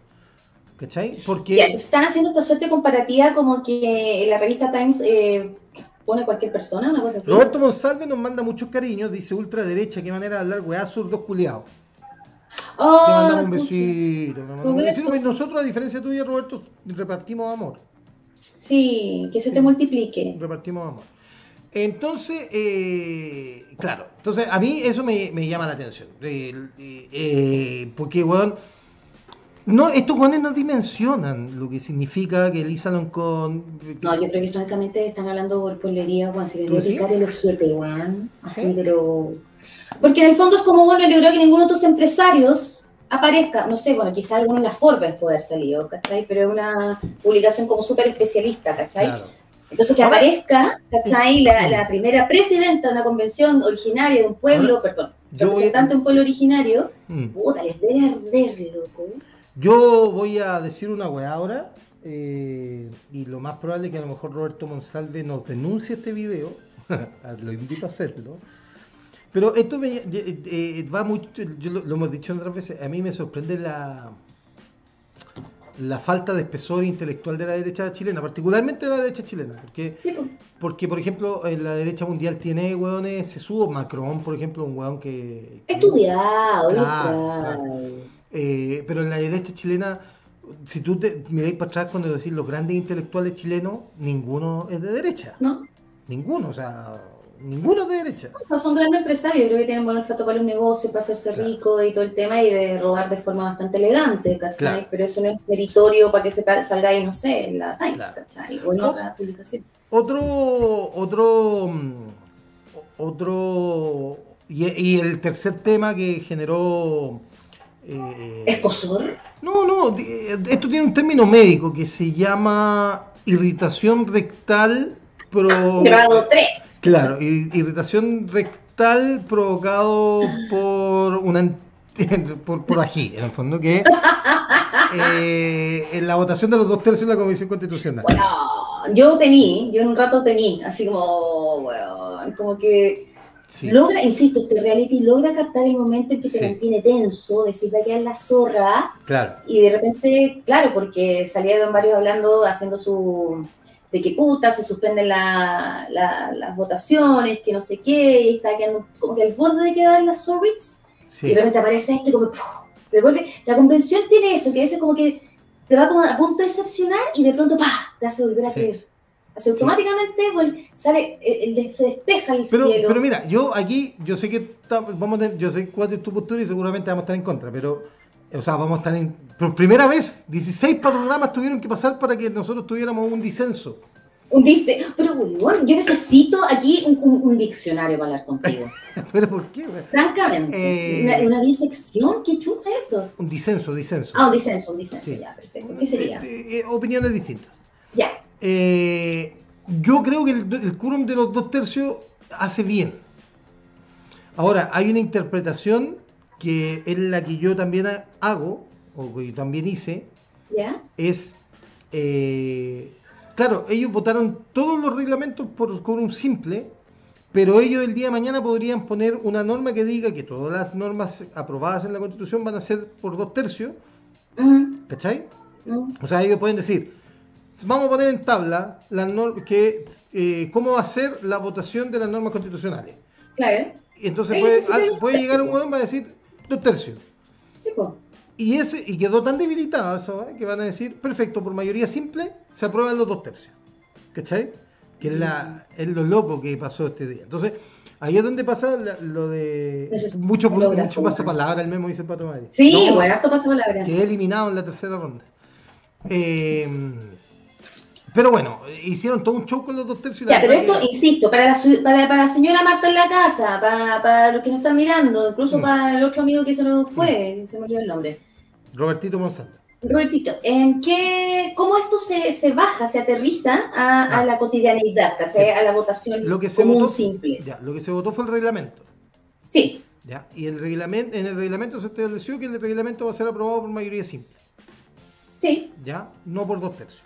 ¿Cachai? Porque. Ya, están haciendo esta suerte comparativa como que la revista Times eh, pone cualquier persona, una cosa así. Roberto Monsalve nos manda muchos cariños, dice ultraderecha, qué manera de hablar, weá, zurdos culiados. Oh, Te mandamos un besito, mandamos un besito, nosotros, a diferencia tuya, Roberto, repartimos amor. Sí, que se te multiplique. Repartimos amor. Entonces, eh, claro, entonces a mí eso me, me llama la atención. Eh, eh, porque, weón, no, estos weones no dimensionan lo que significa que Lisa Loncón. No, yo creo que francamente están hablando por polería, Juan, si les picar el ojete, weón. Así, ¿Sí? pero... Porque en el fondo es como, bueno, yo creo que ninguno de tus empresarios aparezca, no sé, bueno, quizá alguno en la Forbes puede haber salido, ¿cachai? Pero es una publicación como súper especialista, ¿cachai? Claro. Entonces que Ahora- aparezca, ¿cachai? La, la primera presidenta de una convención originaria de un pueblo, perdón, yo voy- representante de un pueblo originario, Mm. puta, les debe arder, loco. Yo voy a decir una weá ahora. eh, y lo más probable es que a lo mejor Roberto Monsalve nos denuncie este video. lo invito a hacerlo. Pero esto me- eh, eh, va mucho, yo lo, lo hemos dicho otras veces, a mí me sorprende la, la falta de espesor intelectual de la derecha chilena, particularmente de la derecha chilena, porque, Sí, porque por ejemplo, en la derecha mundial tiene hueones sesudos, Macron, por ejemplo, un hueón que... Estudiado, Claro, eh, pero en la derecha chilena, si tú te miráis para atrás cuando decís los grandes intelectuales chilenos, ninguno es de derecha. ¿no? Ninguno, o sea, ninguno es de derecha. O sea, son grandes empresarios, creo que tienen buen olfato para los negocios, para hacerse Claro. rico y todo el tema, y de robar de forma bastante elegante, ¿cachai? Claro. Pero eso no es meritorio para que se salga ahí, no sé, en la Times, Claro. ¿cachai? O en O- otra publicación. Otro, otro, mm, otro, y, y el tercer tema que generó... eh, ¿Escosor? No, no, esto tiene un término médico que se llama irritación rectal pro... Grado 3. Claro, ir- irritación rectal provocado por una por, por ají, en el fondo, que eh, en la votación de los dos tercios de la Comisión Constitucional. Bueno, yo temí, yo en un rato temí, así como, bueno, como que Sí. logra, insisto, este reality logra captar el momento en que te Sí. mantiene tenso, decir va a quedar la zorra, Claro, y de repente, claro, porque salieron varios hablando, haciendo su de que puta, se suspenden la- la- las votaciones, que no sé qué, y está quedando como que al borde de quedar las Sorbits, y Sí. de repente aparece esto y como, te devuelve. La convención tiene eso, que a veces como que te va como a punto de decepcionar y de pronto, ¡pa! te hace volver a Sí. creer. Así automáticamente vuel- sale, el- el- se despeja el Pero, cielo. pero mira, yo aquí, yo sé que vamos a tener- yo sé cuál es tu postura y seguramente vamos a estar en contra, pero, o sea, vamos a estar en, por primera vez, 16 programas tuvieron que pasar para que nosotros tuviéramos un disenso. Un dice, pero weón, yo necesito aquí un, un- un diccionario para hablar contigo. ¿Pero por qué? Francamente, Eh, una, una bisección, ¿qué chucha es eso? Un disenso, disenso. Ah, un disenso, un disenso, Sí. ya, perfecto. ¿Qué sería? Eh, eh, opiniones distintas. Ya, Eh, yo creo que el, el quórum de los dos tercios hace bien. Ahora, hay una interpretación que es la que yo también ha- hago, o que yo también hice, ya, es, eh, claro, ellos votaron todos los reglamentos por quórum simple, pero ellos el día de mañana podrían poner una norma que diga que todas las normas aprobadas en la Constitución van a ser por dos tercios, mm, ¿cachai? O sea, ellos pueden decir, vamos a poner en tabla nor- que, eh, cómo va a ser la votación de las normas constitucionales. claro, Y entonces puede, llegar un tercios. hueón y va a decir dos tercios. sí. Y ese y quedó tan debilitada esa ¿eh? que van a decir, perfecto, por mayoría simple se aprueban los dos tercios. ¿Cachai? Que es, la, es lo loco que pasó este día. Entonces, ahí es donde pasa la- lo de... Es Mucho, mucho pasa palabra, el memo dice el Pato Madrid. Sí, No, bueno, harto pasa palabra. Quedé eliminado en la tercera ronda. Eh, pero bueno, hicieron todo un show con los dos tercios. Ya, pero esto, insisto, para la, para, para la señora Marta en la casa, para, para los que nos están mirando, incluso Mm. para el otro amigo que se nos fue, se me olvidó el nombre. Robertito Monsanto. Robertito, ¿en qué, ¿cómo esto se, se baja, se aterriza a, a la. Sí. A la votación Lo que se común votó, simple. ya, lo que se votó fue el reglamento. Sí, ¿ya? Y el reglamento, en el reglamento se estableció que el reglamento va a ser aprobado por mayoría simple, sí, ¿ya? No por dos tercios.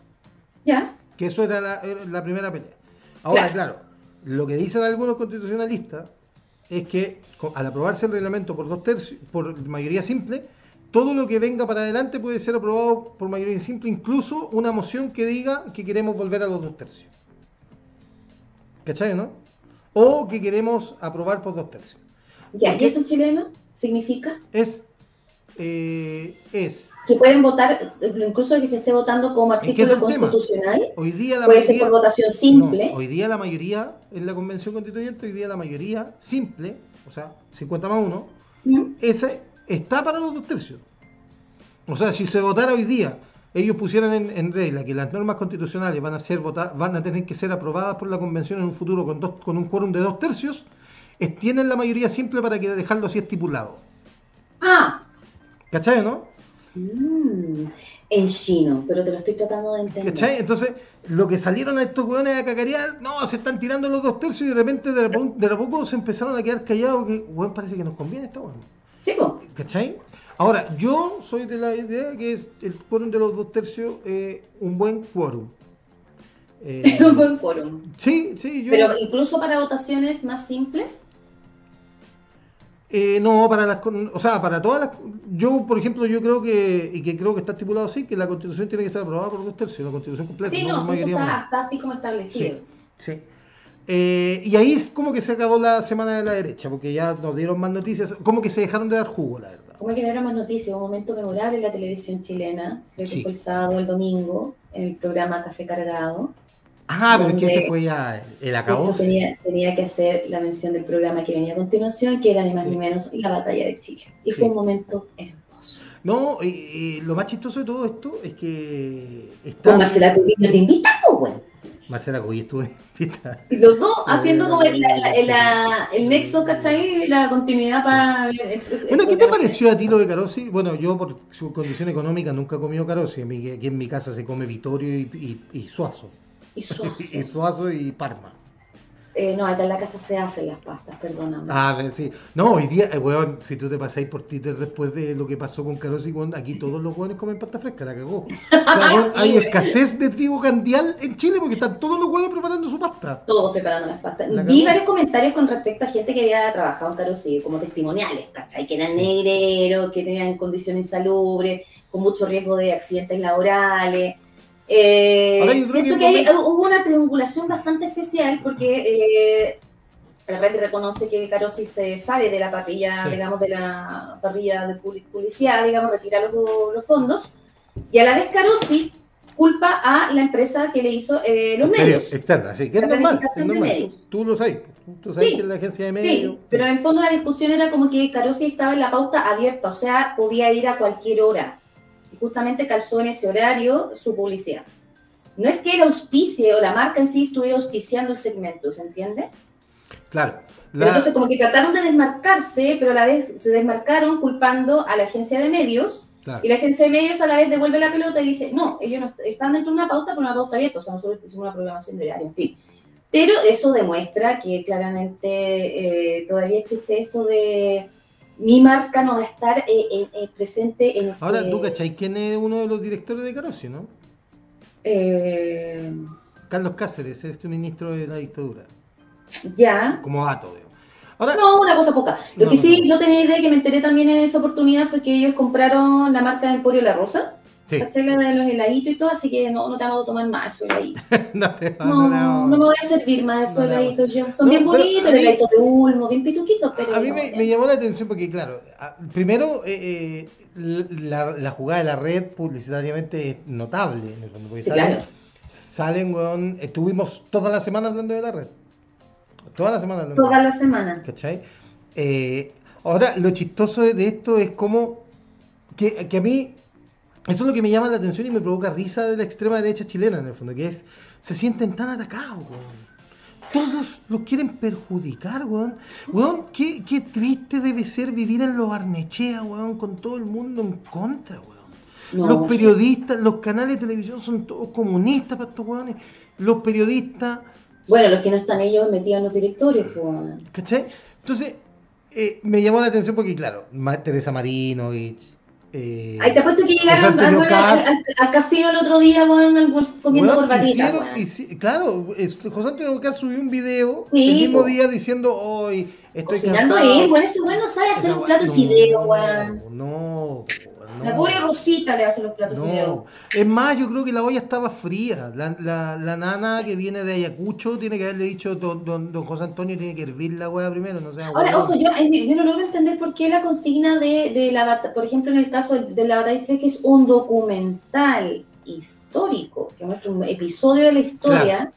Ya. Que eso era la, era la primera pelea. Ahora, claro. lo que dicen algunos constitucionalistas es que al aprobarse el reglamento por dos tercios, por mayoría simple, todo lo que venga para adelante puede ser aprobado por mayoría simple, incluso una moción que diga que queremos volver a los dos tercios. ¿Cachai, no? O que queremos aprobar por dos tercios. Ya, ¿y eso chileno significa? Es, eh, es, Que pueden votar, incluso que se esté votando como artículo tema. constitucional, hoy día la puede ser por votación simple. No, hoy día la mayoría, en la convención constituyente, hoy día la mayoría simple, o sea, 50 más 1, ¿Mm? ese está para los dos tercios. O sea, si se votara hoy día, ellos pusieran en, en regla que las normas constitucionales van a ser vota- van a tener que ser aprobadas por la convención en un futuro con dos, con un quórum de dos tercios, es- tienen la mayoría simple para que dejarlo así estipulado. Ah, ¿Cachai, no? mm, en chino, pero te lo estoy tratando de entender. ¿Cachai? Entonces, lo que salieron a estos hueones a cacarear, no, se están tirando los dos tercios y de repente de, repo- de a poco se empezaron a quedar callados que, hueón, parece que nos conviene esta hueón. Sí, po. ¿Cachai? Ahora, yo soy de la idea que es el quórum de los dos tercios eh, un buen quórum. Eh, un buen quórum. sí, sí, yo... Pero incluso para votaciones más simples. Eh, no, para las... O sea, para todas las... Yo, por ejemplo, yo creo que, y que creo que está estipulado así, que la constitución tiene que ser aprobada por dos tercios, la constitución completa. Sí, no no, eso está, está así como establecido. Sí. sí. Eh, y ahí es como que se acabó la semana de la derecha, porque ya nos dieron más noticias, como que se dejaron de dar jugo, la verdad. Como que no era más noticias, un momento memorable en la televisión chilena, creo que Sí. fue el sábado o el domingo, en el programa Café Cargado. Ah, pero es que ese fue ya el acabó. tenía, tenía que hacer la mención del programa que venía a continuación, que era ni más Sí. ni menos la batalla de Chile. Y Sí. fue un momento hermoso. No, y, y lo más chistoso de todo esto es que Con está Marcela Cubillo te invitamos, güey. Marcela Cuy estuvo invita. Y Los dos Sí, haciendo como el, la- la- sí. el nexo, ¿cachai? La continuidad para el, el- Bueno, ¿qué te programa. pareció a ti lo de Carosi? Bueno, yo por su condición económica nunca he comido Carosi. Aquí en mi casa se come Vitorio y, y, y Suazo. Y Suazo. Y Suazo y Parma. Eh, no, acá en la casa se hacen las pastas, perdóname. Ah, sí. No, hoy día, eh, weón, si tú te pasáis por Twitter después de lo que pasó con Carosi, weón, aquí todos los weones comen pasta fresca, la cagó. O sea, weón, hay escasez de trigo candial en Chile porque están todos los weones preparando su pasta. Todos preparando las pastas. La Vi varios comentarios con respecto a gente que había trabajado en Carosí, como testimoniales, ¿cachai? Que eran Sí. negreros, que tenían condiciones insalubres, con mucho riesgo de accidentes laborales. Eh, siento que, hubo una triangulación bastante especial porque eh, la red reconoce que Carosi se sale de la parrilla, digamos, de la parrilla de publicidad, digamos, retira los, fondos, y a la vez Carosi culpa a la empresa que le hizo eh, los medios. Externa, sí, que es normal, Tú, lo sabes, tú sabes que es la agencia de medios. Sí, pero en el fondo la discusión era como que Carosi estaba en la pauta abierta, o sea, podía ir a cualquier hora. Justamente calzó en ese horario su publicidad. No es que el auspicie o la marca en sí estuviera auspiciando el segmento, ¿se entiende? Claro. entonces como que trataron de desmarcarse, pero a la vez se desmarcaron culpando a la agencia de medios. Y la agencia de medios a la vez devuelve la pelota y dice, no, ellos no, están dentro de una pauta, pero una pauta abierta, o sea, nosotros hicimos una programación diaria, en fin. Pero eso demuestra que claramente eh, todavía existe esto de mi marca no va a estar eh, eh, presente en este... Ahora, ¿tú cachai quién es uno de los directores de Carosio, no? Carlos Cáceres, es ministro de la dictadura. Ya. Como dato, no, una cosa poca. Lo que sí no. tenía idea, que me enteré también en esa oportunidad, fue que ellos compraron la marca de Emporio La Rosa. Sí. De los heladitos y todo, así que no, no te vamos a tomar más eso heladitos. no, te, no, no, no, me voy a servir más esos heladitos yo. Son bien bonitos, el heladitos de Ulmo, bien pituquitos, pero. A mí me, me, llamó la atención porque, claro, primero, eh, eh, la, la, jugada de la red publicitariamente es notable. En el fondo, sí, salen, claro. Salen, weón, estuvimos toda la semana hablando de la red. Toda la semana. Toda la semana. ¿Cachai? Eh, ahora, lo chistoso de esto es como que, que, a mí, eso es lo que me llama la atención y me provoca risa de la extrema derecha chilena, en el fondo, que es, se sienten tan atacados, weón. Todos los quieren perjudicar, weón. Weón, qué, qué triste debe ser vivir en los Barnechea, weón, con todo el mundo en contra, weón. los periodistas, los canales de televisión son todos comunistas para estos weones. Los periodistas bueno, los que no están ellos metidos en los directorios. Pues. ¿Cachai? Entonces, eh, me llamó la atención porque, claro, Teresa Marinovich. Eh, Ahí te apuesto que llegaron al, casino el otro día bueno, comiendo bueno, claro, José Antonio Cas subió un video el mismo día diciendo hoy estoy Cocinando cansado. él, bueno, ese bueno sabe hacer un plato de fideo, weón. No, la pobre Rosita le hace los platos no. Es más, yo creo que la olla estaba fría. La, la, la, nana que viene de Ayacucho tiene que haberle dicho, don, don, don José Antonio tiene que hervir la hueá primero. No sé, Ahora, ojo, yo, yo, no logro entender por qué la consigna de, de la por ejemplo, en el caso de la batalla que es un documental histórico, que muestra un episodio de la historia,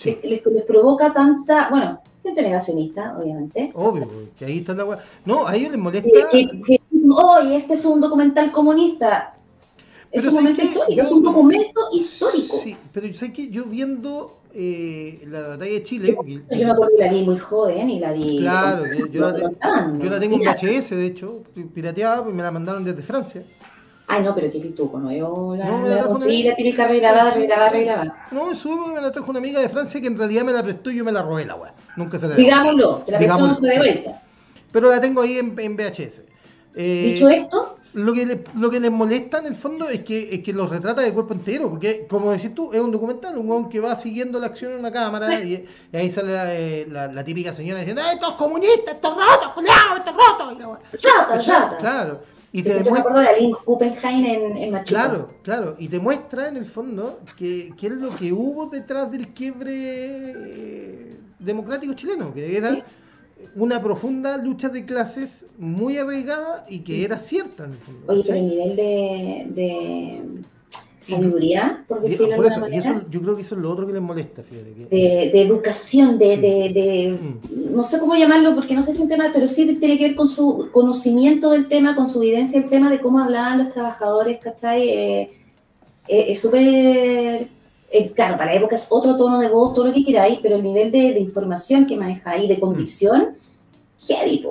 que les, provoca tanta, bueno, negacionista, obviamente. Obvio, que ahí está la hueá. No, a ellos les molesta hoy este es un documental comunista. Es un, momento histórico, es un documento histórico. Sí, pero yo sé que yo viendo eh, la batalla de Chile. yo me acuerdo que la vi muy joven y la vi. Claro, yo, la, yo, la, tengo en VHS, de hecho, pirateada, pues me la mandaron desde Francia. Ay, no, pero qué pituco, ¿no? Yo la, no, la conseguí la típica regrabada, regrabada, regrabada. No, eso me la trajo una amiga de Francia que en realidad me la prestó y yo me la robé la weá. Nunca se la Digámoslo, te la prestó de vuelta. Pero la tengo ahí en, en VHS. Eh, Dicho esto. Lo que, lo que les molesta en el fondo es que, es que los retrata de cuerpo entero, porque como decís tú, es un documental, un weón que va siguiendo la acción en una cámara y, ahí sale eh, la, típica señora diciendo, ¡ay, estos comunistas, estos rotos, culiao, estos rotos! Chata, chata. Claro. Y te demuestra... de Link Kuppenheim en, en Claro, claro. Y te muestra en el fondo que, que es lo que hubo detrás del quiebre eh, democrático chileno, que era una profunda lucha de clases muy arraigada y que era cierta en el fondo. Oye, pero el nivel de, de sabiduría, por decirlo de alguna manera. yo creo que eso es lo otro que les molesta, fíjate. de, de, educación, de, de, mm. no sé cómo llamarlo porque no sé si es un tema, pero sí tiene que ver con su conocimiento del tema, con su vivencia del tema, de cómo hablaban los trabajadores, ¿cachai? Eh, eh, es súper claro, para la época es otro tono de voz, todo lo que queráis, pero el nivel de, información que maneja ahí, de convicción, mm. heavy,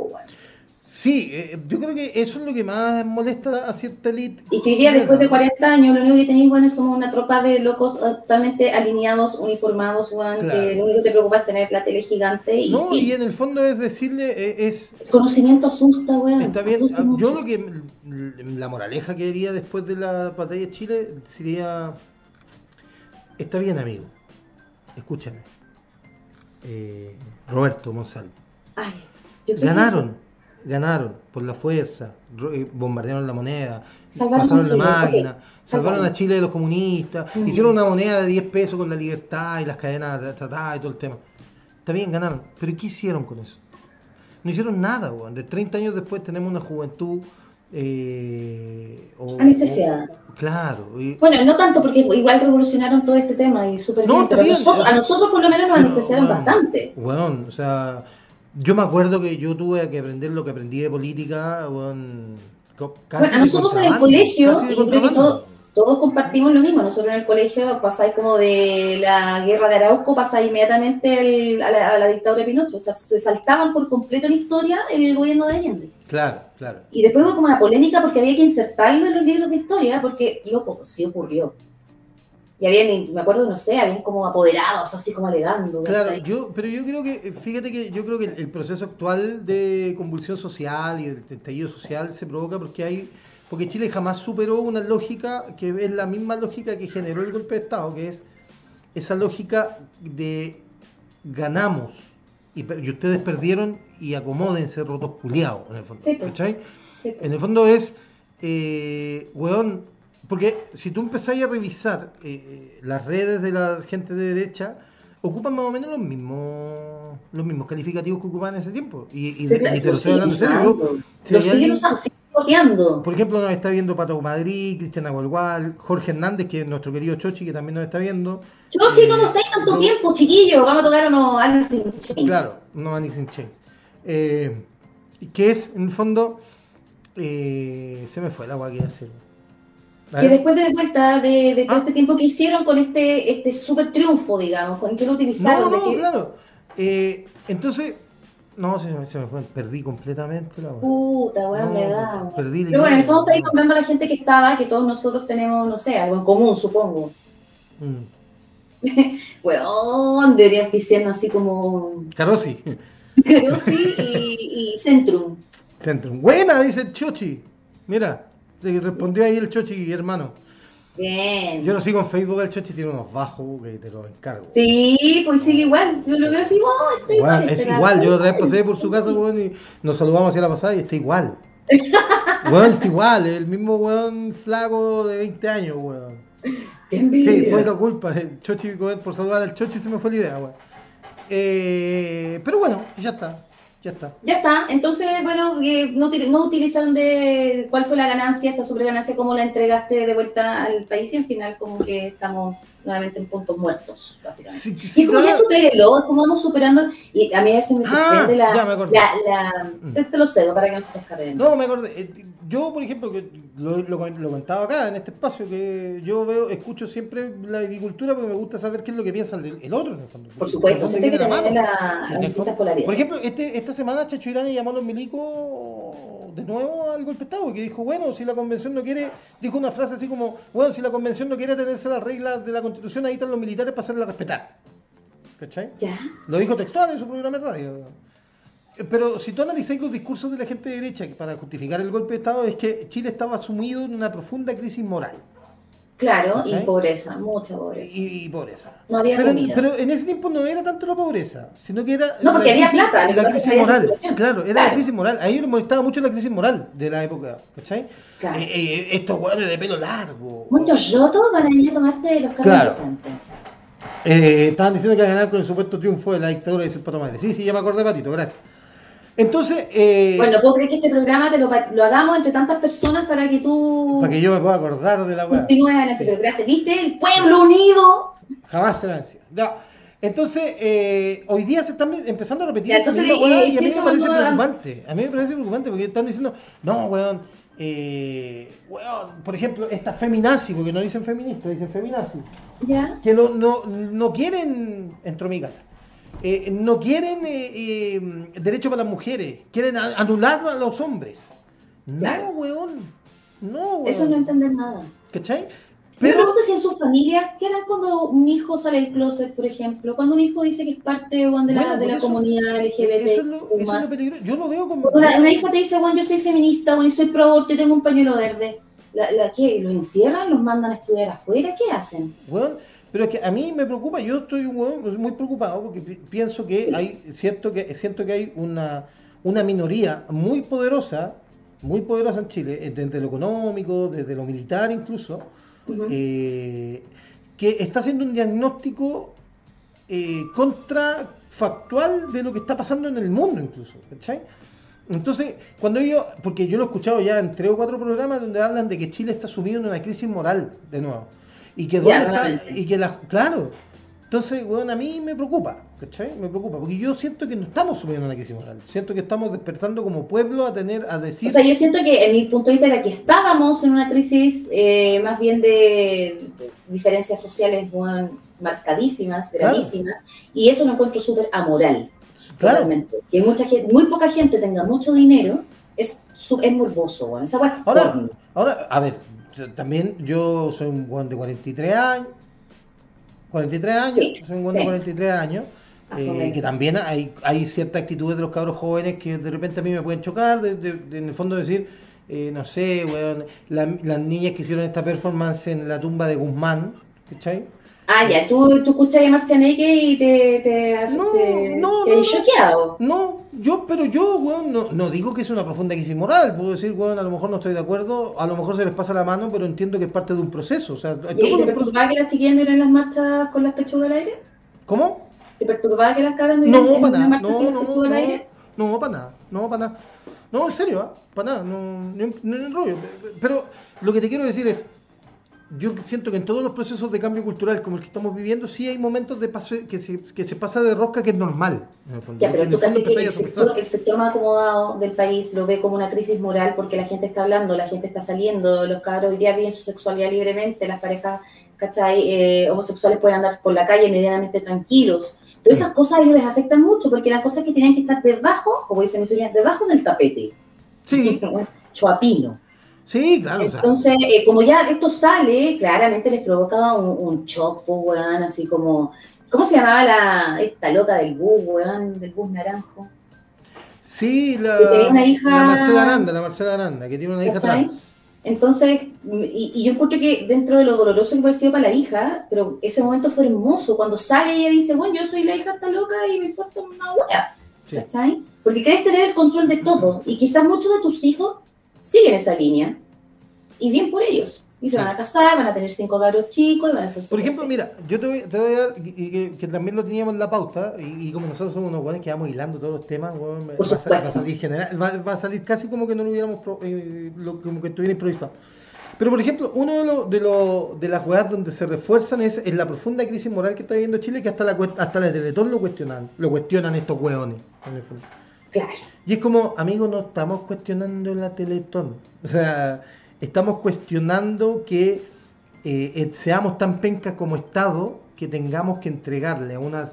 Sí, eh, yo creo que eso es lo que más molesta a cierta elite. Y que hoy día, después de 40 años, lo único que tenéis, bueno, somos una tropa de locos totalmente alineados, uniformados, Juan, que lo único que te preocupa es tener la tele gigante. Y, no, y en el fondo es decirle, eh, es... El conocimiento asusta, weón. Está bien, ah, yo lo que, la moraleja que diría después de la batalla de Chile sería Está bien, amigo. Escúchame. Eh, Roberto Monsalvo. Ganaron. ganaron por la fuerza, eh, bombardearon la moneda, Salvaron pasaron la máquina, salvaron. a Chile de los comunistas, Mm. hicieron una moneda de 10 pesos con la libertad y las cadenas tratadas y todo el tema. Está bien, ganaron, pero ¿qué hicieron con eso? No hicieron nada, weón. De 30 años después tenemos una juventud... Eh, o- Anestesiada. o- claro. y- Bueno, no tanto porque igual revolucionaron todo este tema y súper No, bien, nosotros- a nosotros por lo menos nos anestesiaron bastante. Weón, o sea, yo me acuerdo que yo tuve que aprender lo que aprendí de política, co- casi Bueno, a nosotros en el colegio, y yo creo que todo- todos compartimos lo mismo. Nosotros en el colegio pasáis como de la guerra de Arauco, pasáis inmediatamente el- a, la, a la dictadura de Pinochet. O sea, se saltaban por completo en historia el gobierno de Allende. Claro, claro. Y después hubo como una polémica porque había que insertarlo en los libros de historia, porque, loco, sí ocurrió. Y habían, me acuerdo, no sé, habían como apoderados, así como alegando. Claro, yo, pero yo creo que, fíjate que yo creo que el, proceso actual de convulsión social y el estallido social se provoca porque hay, porque Chile jamás superó una lógica que es la misma lógica que generó el golpe de Estado, que es esa lógica de ganamos y ustedes perdieron y acomódense rotos culiados, en el fondo. Sí, pues. ¿cachai? Sí. En el fondo es, eh, weón, porque si tú empezás a revisar eh, las redes de la gente de derecha, ocupan más o menos los mismos los mismos calificativos que ocupaban en ese tiempo. Y, y, Sí, y te lo estoy hablando en serio. Lo siguen usando, copiando. por ejemplo, nos está viendo Pato Madrid, Cristian Agualgual, Jorge Hernández, que es nuestro querido Chochi, que también nos está viendo. Chochi, Eh, ¿cómo estáis tanto tiempo, chiquillos? Vamos a tocar unos Alice in Chains. Claro, no Alice in Chains. Eh, que es, en el fondo, eh, se me fue el agua que iba a hacer. Que después de vuelta de, de todo Ah. este tiempo que hicieron con este, este súper triunfo, digamos, con que lo utilizaron. no, de que, claro. Eh, entonces, no, se me, se me fue, perdí completamente la agua. Puta, weón, No, weón. perdí la Pero bueno, en el fondo estáis nombrando a la gente que estaba, que todos nosotros tenemos, no sé, algo en común, supongo. Mm. Weón, deberían pisarnos así como Carosi, Y, y Centrum. Centrum. Buena, dice el Chochi. Mira, se respondió ahí el Chochi, hermano. Bien. Yo lo sigo en Facebook, el Chochi tiene unos bajos que te los encargo. Sí, pues sigue igual. Yo lo veo así, oh, está igual. Es este igual, yo la otra vez pasé por su casa, weón, y nos saludamos hacia la pasada y está igual. Weón, está igual, el mismo weón flaco de 20 años, weón. Sí, fue la culpa. El Chochi, por saludar al Chochi se me fue la idea, weón. Eh, pero bueno, ya está, ya está. Ya está, entonces, bueno, eh, no, no utilizaron de cuál fue la ganancia, esta sobreganancia, cómo la entregaste de vuelta al país y al final como que estamos nuevamente en puntos muertos, básicamente. Sí, Y como ya supérelo, como vamos superando, y a mí a veces me Ah, sorprende la, ya me acordé. la, la- Mm. te, te lo cedo para que no se te escape. No, me acordé. eh, Yo, por ejemplo, que lo, lo, lo contaba acá en este espacio, que yo veo, escucho siempre la agricultura porque me gusta saber qué es lo que piensa el, el otro, en el fondo. Por supuesto, ¿Dónde siempre hay que la la. Por ejemplo, este, esta semana Chacho Irán llamó a los milicos de nuevo al golpe de Estado, que dijo, bueno, si la convención no quiere, dijo una frase así como, bueno, si la convención no quiere tenerse las reglas de la constitución, ahí están los militares para hacerla respetar. ¿Cachai? Ya, Lo dijo textual en su programa de radio. Pero si tú analizáis los discursos de la gente de derecha para justificar el golpe de Estado, es que Chile estaba sumido en una profunda crisis moral claro, y pobreza, mucha pobreza. y, y pobreza. No había Pero, comida. pero en ese tiempo no era tanto la pobreza, sino que era. No, porque había plata, La crisis moral. Claro, era la crisis moral. A ellos les molestaba mucho la crisis moral de la época, ¿cachai? Claro. Eh, eh, estos hueones de pelo largo. Muchos yotos van a ir a tomarse los carros Claro. Eh, estaban diciendo que iban a ganar con el supuesto triunfo de la dictadura de el Pato Madre. Sí, sí, ya me acordé, Patito, gracias. Entonces, eh, Bueno, puedo creer que este programa te lo, lo hagamos entre tantas personas para que tú para que yo me pueda acordar de la weá. este Sí. ¿Viste? El pueblo unido. Jamás será vencido. Ya. Entonces, eh, hoy día se están empezando a repetir Ya, esa entonces, misma weá eh, y a mí me parece preocupante. A mí me parece preocupante porque están diciendo, no, weón, eh, weón, por ejemplo, esta feminazi, porque no dicen feminista, dicen feminazi, Ya. que lo- no, no quieren entromicar. Eh, no quieren eh, eh, derecho para las mujeres, quieren anular a los hombres. No, Claro. weón. No, weón. Eso es no entender nada. ¿Cachai? Me Pero, pregunto si en su familia, ¿qué harán cuando un hijo sale del closet, por ejemplo? Cuando un hijo dice que es parte de la, Bueno, de la eso- comunidad LGBT. eso es lo, eso es lo. Yo lo veo como. una, una hija te dice, bueno, yo soy feminista, bueno, y soy pro aborto y tengo un pañuelo verde. La, la, ¿Qué? ¿Los encierran? ¿Los mandan a estudiar afuera? ¿Qué hacen? Weón, pero es que a mí me preocupa, yo estoy weón, muy preocupado porque pi- pienso que hay, cierto que siento que hay una, una minoría muy poderosa, muy poderosa en Chile, desde lo económico, desde lo militar incluso, eh, que está haciendo un diagnóstico eh, contrafactual de lo que está pasando en el mundo incluso, ¿cachai? Entonces, cuando yo, porque yo lo he escuchado ya en tres o cuatro programas donde hablan de que Chile está sumido en una crisis moral de nuevo. Y que dónde está, y que la, claro, entonces, bueno, a mí me preocupa, ¿cachai? Me preocupa, porque yo siento que no estamos subiendo una crisis moral. Siento que estamos despertando como pueblo a tener, a decir... O sea, yo siento que en mi punto de vista era que estábamos en una crisis eh, más bien de diferencias sociales marcadísimas, gravísimas, y eso lo encuentro súper amoral. Claro. Totalmente. Que mucha gente, muy poca gente tenga mucho dinero, es, es morboso, bueno. Esa ahora, ahora, a ver, también yo soy un buen de 43 años, 43 años, soy un de 43 años. Eh, que también hay, hay ciertas actitudes de los cabros jóvenes que de repente a mí me pueden chocar, de, en el fondo decir, eh, no sé, weón, las niñas que hicieron esta performance en la tumba de Guzmán, ¿cachai? Ah, ya, tú, tú escuchas a Marcianeque y te, te, has no, no, no, choqueado. No, yo, pero yo, weón, no, no, digo que es una profunda crisis moral. Puedo decir, weón, a lo mejor no estoy de acuerdo, a lo mejor se les pasa la mano, pero entiendo que es parte de un proceso. O sea, ¿Y te perturbaba que las chiquillas no en las marchas con las pechugas al aire? ¿Cómo? ¿Te perturbaba que las cabras no iban en las marchas con las pechugas al aire? No, para nada, no, para nada. No, en serio, ¿eh? para nada, no, no, no, rollo. Pero lo que te quiero decir es, yo siento que en todos los procesos de cambio cultural como el que estamos viviendo, sí hay momentos de que, se, que se pasa de rosca que es normal. Ya, pero tú que el sector, el sector más acomodado del país lo ve como una crisis moral porque la gente está hablando, la gente está saliendo, los cabros hoy día viven su sexualidad libremente, las parejas ¿cachai? Eh, homosexuales pueden andar por la calle medianamente tranquilos. Pero esas cosas a ellos les afectan mucho porque las cosas que tienen que estar debajo, como dicen mis debajo del tapete. Sí. Chuapino. Sí, claro. Entonces, eh, como ya esto sale, claramente les provoca un, un choco, weón, así como. ¿Cómo se llamaba la, esta loca del bus, weón, del bus naranjo? Sí, la, la Marcela Aranda, la Marcela Aranda, que tiene una hija trans. Entonces, y, yo encuentro que dentro de lo doloroso que puede ser para la hija, pero ese momento fue hermoso, cuando sale ella dice, bueno, yo soy la hija esta loca y me importa una wea, ¿cachai? Porque quieres tener el control de todo, y quizás muchos de tus hijos siguen esa línea y bien por ellos. Y se van a casar, van a tener cinco garos chicos y van a Por ejemplo, mira, yo te voy, te voy a dar, y, que, también lo teníamos en la pauta, y, como nosotros somos unos buenos que vamos hilando todos los temas, va, a, salir general, va, a salir casi como que no lo hubiéramos, eh, como que estuviera improvisado. Pero, por ejemplo, uno de, los de, lo, de las weas donde se refuerzan es, es, la profunda crisis moral que está viviendo Chile, que hasta la, hasta la Teletón lo cuestionan, lo cuestionan estos hueones, en el fondo. Y es como, amigos, no estamos cuestionando la Teletón. O sea, estamos cuestionando que eh, seamos tan pencas como Estado que tengamos que entregarle a una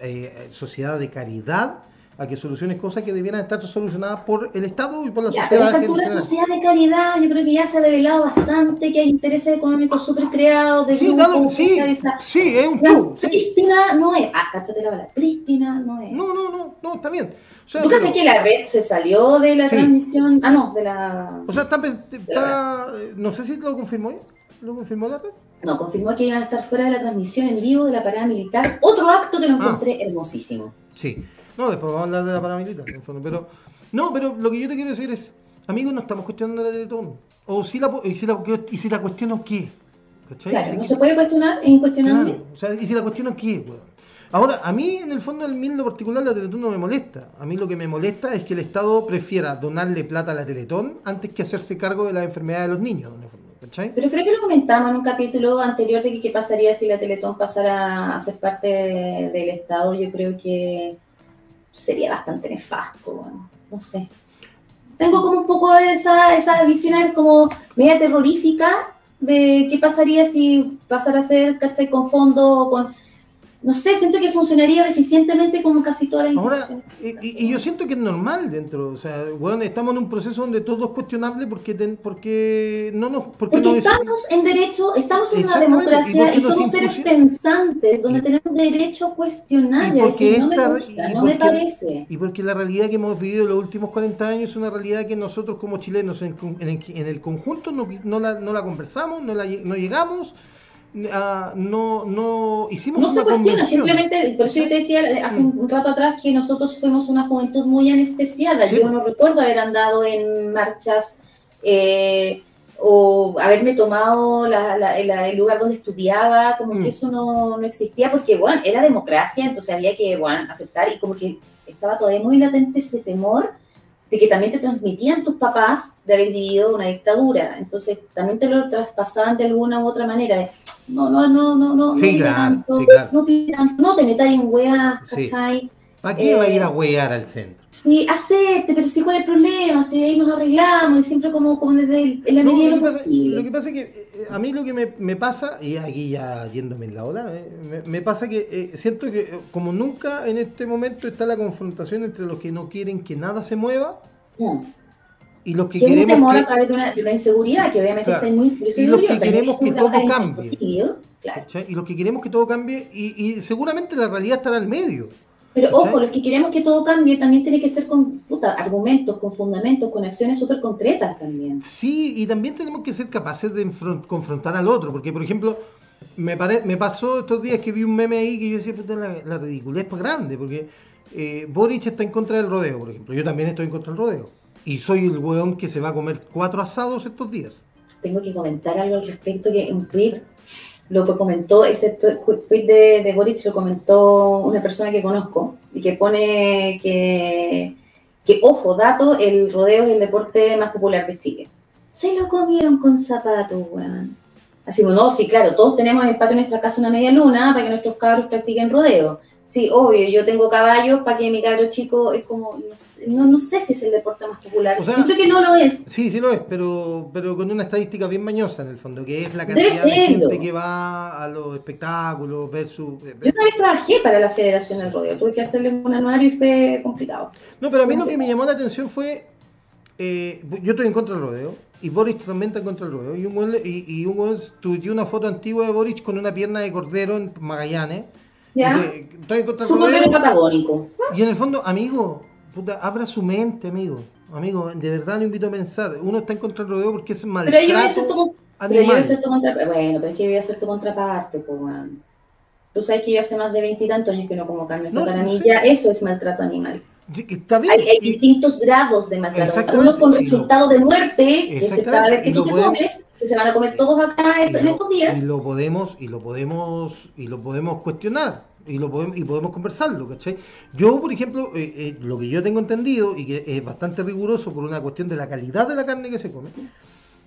eh, sociedad de caridad a que solucione cosas que debieran estar solucionadas por el Estado y por la sociedad. Pero por la sociedad de caridad, yo creo que ya se ha revelado bastante que hay intereses económicos súper creados. De sí, sí, sí, es un show. Prístina no es. Ah, cáchate la palabra. Prístina no es. No, no, no, no, está bien. O sea, ¿Tú sabes que la red se salió de la transmisión? Ah, no, de la. O sea, está, está no sé si lo confirmó ¿Lo confirmó la red? No, confirmó que iban a estar fuera de la transmisión en vivo de la parada militar. Otro acto que lo ah. encontré hermosísimo. Sí. No, después vamos a hablar de la paramilitar, en fondo. Pero, no, pero lo que yo te quiero decir es, amigos, no estamos cuestionando la Teletón. O si la, y, si la, y si la cuestiono, ¿qué? ¿Cachai? Claro, no se puede cuestionar, es incuestionable. Claro, o sea, y si la cuestiono, ¿qué? Ahora, a mí, en el fondo, en lo particular, la Teletón no me molesta. A mí lo que me molesta es que el Estado prefiera donarle plata a la Teletón antes que hacerse cargo de la enfermedad de los niños, en el fondo. ¿cachai? Pero creo que lo comentamos en un capítulo anterior de que qué pasaría si la Teletón pasara a ser parte del Estado. Yo creo que sería bastante nefasto, no sé. Tengo como un poco esa, esa visión como media terrorífica de qué pasaría si pasara a ser, ¿cachai? Con fondo, con no sé, siento que funcionaría eficientemente como casi todas las Ahora, y, yo siento que es normal dentro, o sea, bueno, estamos en un proceso donde todo es cuestionable porque porque no nos porque, estamos en derecho, estamos en una democracia y, somos seres pensantes donde tenemos derecho a cuestionar y, porque no me gusta, no me parece. Y porque la realidad que hemos vivido los últimos 40 años es una realidad que nosotros como chilenos en, el, conjunto no, la, no la conversamos, no, la, no llegamos ah, no, no hicimos no una se cuestiona, simplemente, por eso yo te decía hace un, un rato atrás que nosotros fuimos una juventud muy anestesiada. Sí. Yo no recuerdo haber andado en marchas eh, o haberme tomado la- la- la- el lugar donde estudiaba, como Mm. que eso no, no existía, porque, bueno, era democracia, entonces había que, bueno, aceptar y como que estaba todavía muy latente ese temor de que también te transmitían tus papás de haber vivido una dictadura, entonces también te lo traspasaban de alguna u otra manera, de no, no, no, no, no, Sí, no claro, tanto, sí, claro. no no te metas en weas, Sí. ¿cachai? ¿Para qué va a ir Eh, a huear al centro? Sí, acepte, pero sí cuál es el problema, si ahí nos arreglamos, y siempre como, como desde el- en la No, medida lo, que lo pasa, posible. lo que pasa es que eh, a mí lo que me, me pasa, y aquí ya yéndome en la ola, eh, me, me pasa que eh, siento que eh, como nunca en este momento está la confrontación entre los que no quieren que nada se mueva Mm. y los que que es un queremos temor que... a través de una, de una inseguridad que obviamente Claro. está muy... Y los que queremos que todo cambie. Claro. Y los que queremos que todo cambie y, y seguramente la realidad estará al medio. Pero ojo, los que queremos que todo cambie también tiene que ser con puta, argumentos, con fundamentos, con acciones súper concretas también. Sí, y también tenemos que ser capaces de confrontar al otro, porque por ejemplo, me, pare- me pasó estos días que vi un meme ahí que yo decía, puta, la, la ridiculez es grande, porque eh, Boric está en contra del rodeo, por ejemplo, yo también estoy en contra del rodeo, y soy el weón que se va a comer cuatro asados estos días. Tengo que comentar algo al respecto que un tweet lo que comentó, ese tweet de, de Boric lo comentó una persona que conozco y que pone que, que, ojo, dato, el rodeo es el deporte más popular de Chile. Se lo comieron con zapatos, weón. Así, bueno, no, sí, claro, todos tenemos en el patio de nuestra casa una media luna para que nuestros cabros practiquen rodeo. Sí, obvio, yo tengo caballos para que mi cabro chico es como, no sé, no, no sé si es el deporte más popular. O sea, yo creo que no lo es. Sí, sí lo es, pero, pero con una estadística bien mañosa en el fondo, que es la cantidad de gente que va a los espectáculos versus... eh, Yo una vez trabajé para la Federación del Rodeo, tuve que hacerle un anuario y fue complicado. No, pero a mí lo que me llamó la atención fue. eh, yo estoy en contra del rodeo. Y Boris también está en contra del rodeo. Y un le- y, y un tuiteó una foto antigua de Boris con una pierna de cordero en Magallanes. ¿Ya? Dice, estoy en contra del Su cordero rodeo. patagónico. Y en el fondo, amigo, puta, abra su mente, amigo. Amigo, de verdad lo invito a pensar. Uno está en contra del rodeo porque es Pero yo voy a ser maltrato tu, pero yo voy a ser tu contraparte. Bueno, pero es que yo voy a ser tu contraparte, pues. Tú sabes que yo hace más de veintitantos años que no como carne. No, para no mí ya eso es maltrato animal. Está bien. Hay, distintos grados de maltrato. Uno con lo- resultado de muerte, que es cada vez que tú te podemos- comes, que se van a comer todos acá en lo- estos días. y lo podemos y lo podemos y lo podemos cuestionar y lo podemos y podemos conversarlo ¿cachai? yo por ejemplo eh, eh, lo que yo tengo entendido y que es bastante riguroso por una cuestión de la calidad de la carne que se come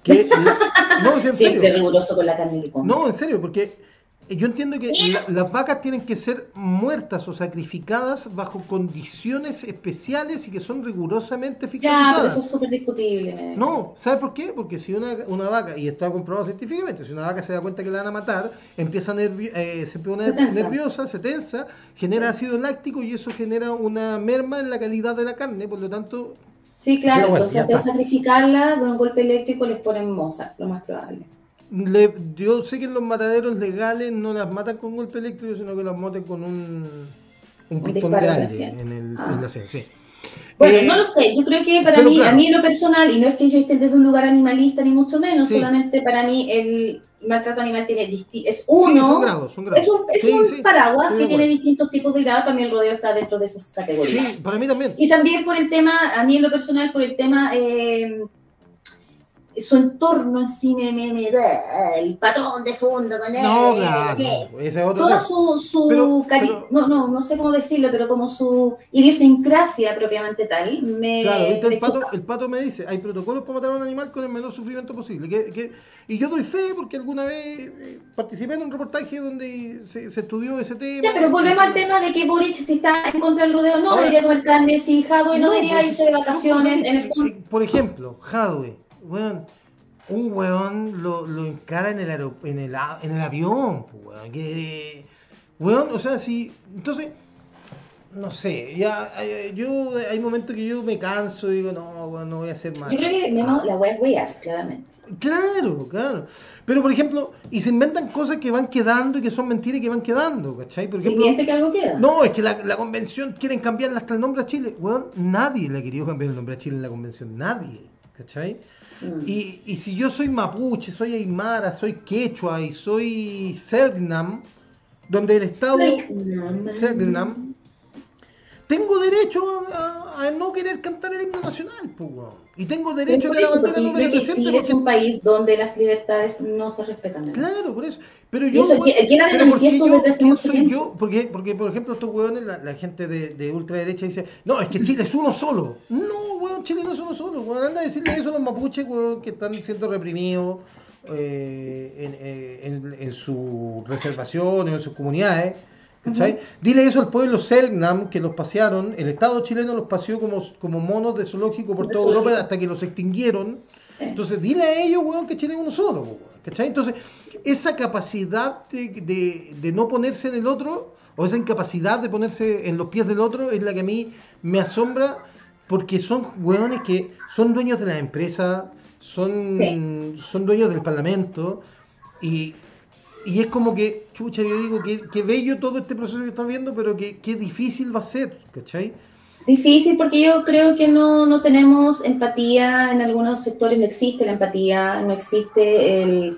que la- no en Siempre serio riguroso con la carne que comes. no en serio porque yo entiendo que la- las vacas tienen que ser muertas o sacrificadas bajo condiciones especiales y que son rigurosamente ya, pero fiscalizadas eso es súper discutible. no, ¿sabes por qué? Porque si una, una vaca, y esto ha comprobado científicamente, si una vaca se da cuenta que la van a matar, empieza nervi- eh, se pone Se nerviosa, se tensa, genera ácido láctico y eso genera una merma en la calidad de la carne, por lo tanto, Sí, claro, bueno, entonces ya de sacrificarla de un golpe eléctrico les ponen Mozart, lo más probable. Le- yo sé que en los mataderos legales no las matan con golpe eléctrico, sino que las matan con un, un pistón de aire en, el, Ah. en la sien, sí. Bueno, Eh, no lo sé, yo creo que para mí, claro. a mí en lo personal, y no es que yo esté desde un lugar animalista ni mucho menos, Sí. solamente para mí el maltrato animal tiene es sí, son uno, grados, son grados. es un, es Sí, un paraguas que tiene distintos tipos de grados, mí el rodeo está dentro de esas categorías. Sí, para mí también. Y también por el tema, a mí en lo personal, por el tema, eh, su entorno me da el patrón de fondo con él. No, claro, no, ese es otro Toda su, su Pero- no, no, no sé cómo decirlo, pero como su idiosincrasia propiamente tal, me, Claro, el, pato, el pato me dice, hay protocolos para matar a un animal con el menor sufrimiento posible. Que, que- y yo doy fe porque alguna vez eh, participé en un reportaje donde se, se estudió ese tema. Ya, pero volvemos al tema de que Boric si está en contra del rodeo, no Ahora- debería comer carne, si Jadwe no, No, debería irse de vacaciones, en el eh, Por ejemplo, Hadwe, weón, un weón lo, lo encara en el, en el, en el avión, weón, que, weón, o sea, si, entonces, no sé, ya, yo, hay momentos que yo me canso y digo, no, weón, no voy a hacer más. Yo creo que menos la a huear, claramente. Claro, claro. Pero, por ejemplo, y se inventan cosas que van quedando y que son mentiras y que van quedando, ¿cachai? Por ejemplo, que algo queda. no, es que la, la convención quieren cambiarle hasta el nombre a Chile. Weón, nadie le ha querido cambiar el nombre a Chile en la convención, nadie, ¿cachai? Mm. Y, y si yo soy mapuche, soy aymara, soy quechua y soy selknam, donde el Estado... Selknam, tengo derecho a, a no querer cantar el himno nacional, pues. Y tengo derecho a la bandera no represente. Chile es porque- un país donde las libertades no se respetan. Claro, por eso. Pero yo, eso queda de pero ¿por qué yo- quién soy tiempo. yo? Porque, porque, por ejemplo, estos hueones, la, la gente de, de ultraderecha dice, no, es que Chile es uno solo. No, weón, Chile no es uno solo. Weón, anda a decirle eso a los mapuches, weón, que están siendo reprimidos eh, en, eh, en, en sus reservaciones, en sus comunidades. ¿Cachai? Dile eso al pueblo Selknam, que los pasearon, el Estado chileno los paseó como, como monos de zoológico por Sí, toda Europa hasta que los extinguieron. Sí. Entonces, dile a ellos, weón, que Chile es uno solo, weón, ¿cachai? Entonces, esa capacidad de, de- de no ponerse en el otro, o esa incapacidad de ponerse en los pies del otro, es la que a mí me asombra, porque son weones que son dueños de la empresa, son, son dueños del parlamento, y, y es como que, chucha, yo digo, que, que bello todo este proceso que están viendo, pero que, que difícil va a ser, ¿cachai? Difícil porque yo creo que no, no tenemos empatía en algunos sectores, no existe la empatía, no existe el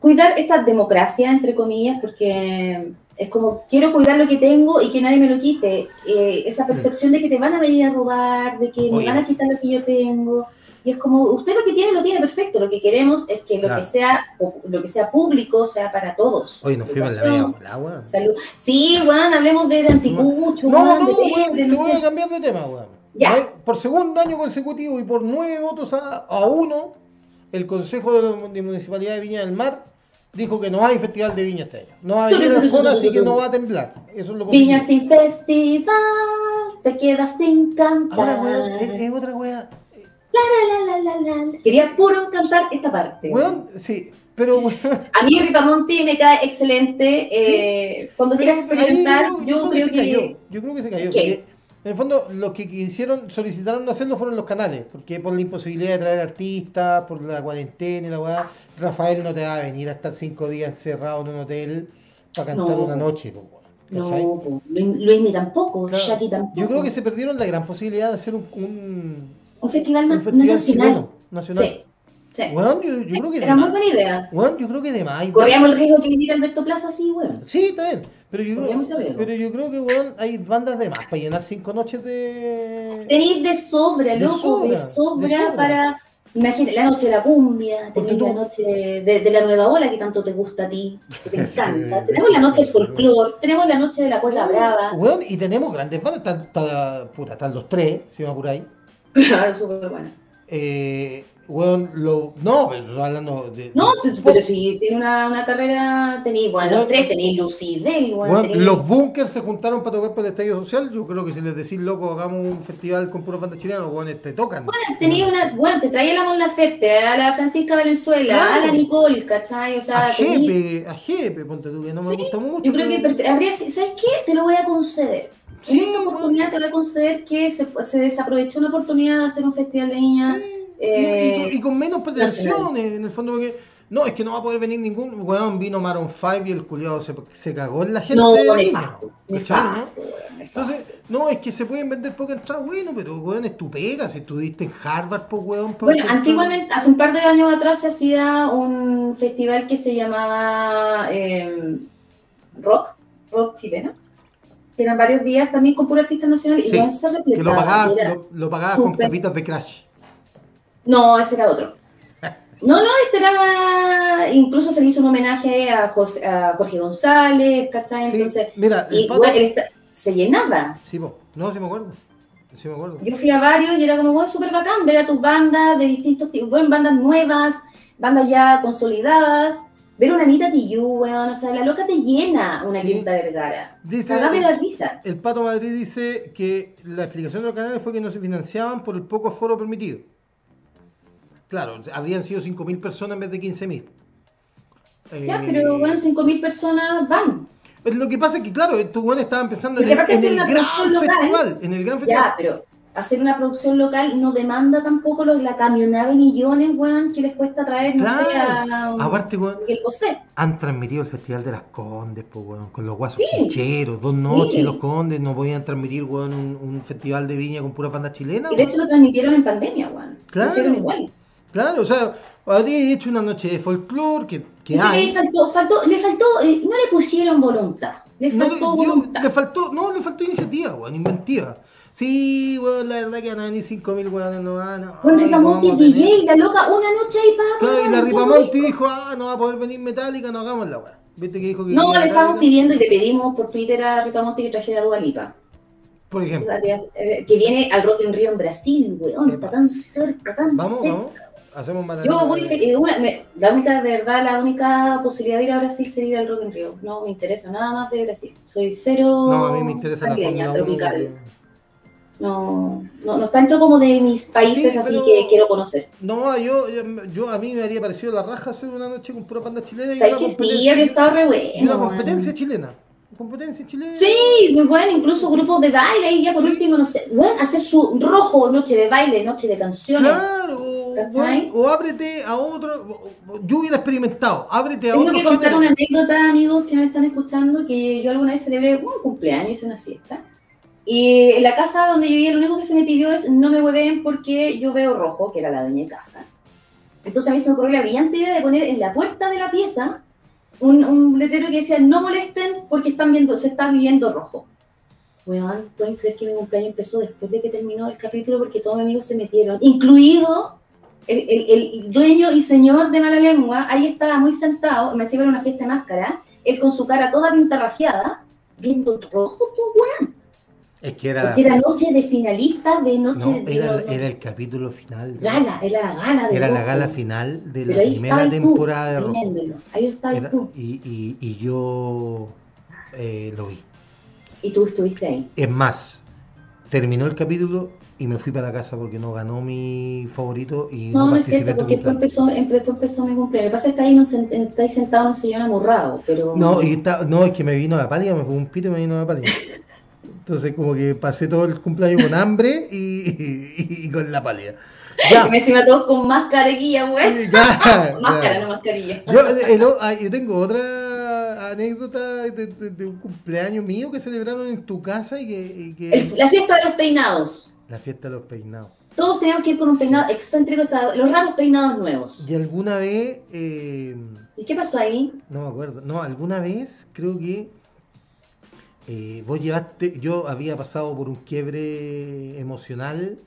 cuidar esta democracia, entre comillas, porque es como quiero cuidar lo que tengo y que nadie me lo quite. Eh, esa percepción de que te van a venir a robar, de que me van a quitar lo que yo tengo. Y es como, usted lo que tiene, lo tiene perfecto. Lo que queremos es que lo, Claro. que, sea, lo que sea público sea para todos. Hoy nos fuimos la media bola, weón. Salud. Sí, Juan, hablemos de, de anticucho, No, weón, no, de weón, no voy a cambiar de tema, weón. Ya. Por segundo año consecutivo y por nueve votos a, a uno, el Consejo de la de Municipalidad de Viña del Mar dijo que no hay festival de viña este año. No va a venir el así que no va a temblar. Eso es lo Viña positivo. sin festival, te quedas sin cantar. Ahora, weón, es, es otra weá. La, la, la, la, la. Quería puro cantar esta parte. Weón, sí, pero. A mí Ripamonti me cae excelente. eh, cuando quieras experimentar, yo, yo, creo, creo que que... se cayó. Yo creo que se cayó. En el fondo los que quisieron, solicitaron no hacerlo fueron los canales. Porque por la imposibilidad de traer artistas, por la cuarentena y la weá, Rafael no te va a venir a estar cinco días encerrado en un hotel para cantar No. una noche, po, No, po, Lu- Luismi tampoco, Claro. Shaki tampoco. Yo creo que se perdieron la gran posibilidad de hacer un, un, Un festival, un más festival nacional. chileno, nacional. Sí, sí. Weón, yo, yo Sí, creo que Era muy buena idea. Weón, yo creo que de más. Corríamos el riesgo que viniera Alberto Plaza así, weón. Sí, está bien. Pero yo, creo, pero yo creo que, weón, hay bandas de más para llenar cinco noches de... Tenéis de sobra, De loco, sobra, de sobra, de sobra. para. Imagínate, la noche de la cumbia, tú- la noche de, de la nueva ola que tanto te gusta a ti, que te Sí. encanta. Tenemos la noche del folclore, tenemos la noche de la cueca brava. Weón, y tenemos grandes bandas, están, están- puta, están los tres, si me apuráis. Súper buena. Eh, weón, lo, no, pero hablando de... No, de- pues, pero si tiene una, una carrera, tenéis, bueno, los tres, tenéis Lucidel, bueno, tenéis- los bunkers se juntaron para tocar por el estadio social. Yo creo que si les decís, loco, hagamos un festival con puras bandas chilenas, los weones te tocan. Bueno, tenéis una, bueno, te traía la Mon Laferte, a la Francisca Valenzuela, Claro. a la Nicole, ¿cachai? O sea, a tenéis- Jepe, a Jepe, ponte tú, que no me Sí, gusta mucho. Yo creo que pero- habría, ¿sabes qué? Te lo voy a conceder. Sí, en esta weón. oportunidad te voy a conceder que se, se desaprovechó una oportunidad de hacer un festival de niñas. Sí, eh, y, con- y con menos pretensiones, en el fondo, porque no, es que no va a poder venir ningún weón. Vino Maroon 5 y el culiado se, se cagó en la gente. no. Entonces, no, es que se pueden vender pocas entradas, bueno, pero weón, es tu pega. Si estuviste en Harvard, pues weón. Bueno, antiguamente, hace un par de años atrás se hacía un festival que se llamaba eh, Rock, Rock chileno. Que eran varios días también con pura artista nacional y no se Que lo pagabas con capitas de Crash. No, ese era otro. No, no, este era. Incluso se le hizo un homenaje a Jorge, a Jorge González, ¿cachai? Sí, Entonces, mira, y bueno, se llenaba. Sí, po. no, sí me acuerdo. Sí me acuerdo. Yo fui a varios y era como, bueno, súper bacán ver a tus bandas de distintos tipos, bueno, bandas nuevas, bandas ya consolidadas. Ver una Anita weón, o sea, la loca te llena una Sí. Quinta Vergara. Dice, Cagate la risa. el Pato Madrid dice que la explicación de los canales fue que no se financiaban por el poco aforo permitido. Claro, habrían sido 5.000 personas en vez de 15.000. Ya, Eh, pero bueno, 5.000 personas van. Lo que pasa es que, claro, estos buenos estaban pensando en el, en el gran festival. En el gran festival. Ya, pero hacer una producción local no demanda tampoco los, la camionada de millones, weón, que les cuesta traer, no sé, a un Aparte, weón, Miguel Bosé. han transmitido el Festival de las Condes, pues, weón, con los guasos Sí. dos noches Sí. los Condes, no podían transmitir, weón, un, un festival de viña con pura banda chilena. Y de hecho lo transmitieron en pandemia, weón. Claro. Lo hicieron igual. Claro, o sea, habría hecho una noche de folclore que, que hay. Le faltó, faltó, le faltó, eh, no le pusieron voluntad. Le faltó le- yo- voluntad. le faltó, no, le faltó iniciativa, weón, inventiva. Sí, weón, la verdad que van a venir 5.000 weones, no van a. Con Ripamonti DJ, la loca, una noche ahí para. Claro, y la Ripamonti dijo, ah, no va a poder venir Metallica, no hagamos la weá. ¿Viste que dijo que No, le estamos pidiendo y le pedimos por Twitter a Ripamonti que trajera Dua Lipa. Por ejemplo. Eh, Que viene al Rock in Rio en Brasil, weón. Está tan cerca, tan Vamos, cerca. vamos. Hacemos mala Yo voy, eh, una- me- la única, de verdad, la única posibilidad de ir a Brasil sería ir al Rock in Rio. No me interesa nada más de Brasil. Soy cero No, a mí me interesa la caribeña, Fórmula 1. tropical. No, no, no está dentro como de mis países, Sí, así que quiero conocer. No, yo, yo, a mí me habría parecido la raja hacer una noche con pura panda chilena y ¿Sabes una que sí? Habría estado re y bueno. una weón. competencia chilena. Competencia chilena. Sí, muy bueno, incluso grupos de baile y ya por Sí. último, no sé, bueno, hacer su rojo, noche de baile, noche de canciones. Claro, o, o ábrete a otro. Yo hubiera experimentado, ábrete a Tengo otro. que contar género. una anécdota, amigos que nos están escuchando, que yo alguna vez celebré un cumpleaños, hice una fiesta. Y en la casa donde yo vivía, lo único que se me pidió es no me hueven porque yo veo rojo, que era la dueña de casa. Entonces a mí se me ocurrió la brillante idea de poner en la puerta de la pieza un, un letrero que decía no molesten porque están viendo, se está viviendo rojo. Weón, pueden creer que mi cumpleaños empezó después de que terminó el capítulo porque todos mis amigos se metieron, incluido el, el- el dueño y señor de mala lengua, ahí estaba muy sentado, me hacía ver una fiesta de máscara, él con su cara toda pintarrajeada, viendo rojo, tu weón. Es que era, Porque era noche de finalista de noche no, de era, el capítulo final. de- gala, era la gala de Era la gala final de la primera temporada de viéndolo. Ahí estabas tú. y, y, y yo eh, lo vi. Y tú estuviste ahí. Es más, terminó el capítulo y me fui para la casa porque no ganó mi favorito y no, No, no es cierto, porque después empezó, em- después empezó mi cumpleaños. Lo que pasa es que ahí no estáis sentado en un sillón amurrado, pero... No, y está- no, es que me vino la pálida, me fue un pito y me vino la pálida. Entonces como que pasé todo el cumpleaños con hambre y, y- y con la pálida. Ya. Me encima todos con mascarilla, güey. Ya, Máscara, ya. no mascarilla. Yo, el- ah, yo tengo otra anécdota de, de- de un cumpleaños mío que celebraron en tu casa y que, y que- El- la fiesta de los peinados. la fiesta de los peinados. Todos teníamos que ir con un peinado excéntrico, los raros peinados nuevos. Y alguna vez, eh, ¿Y qué pasó ahí? no me acuerdo, no, alguna vez creo que eh, vos llevaste, yo había pasado por un quiebre emocional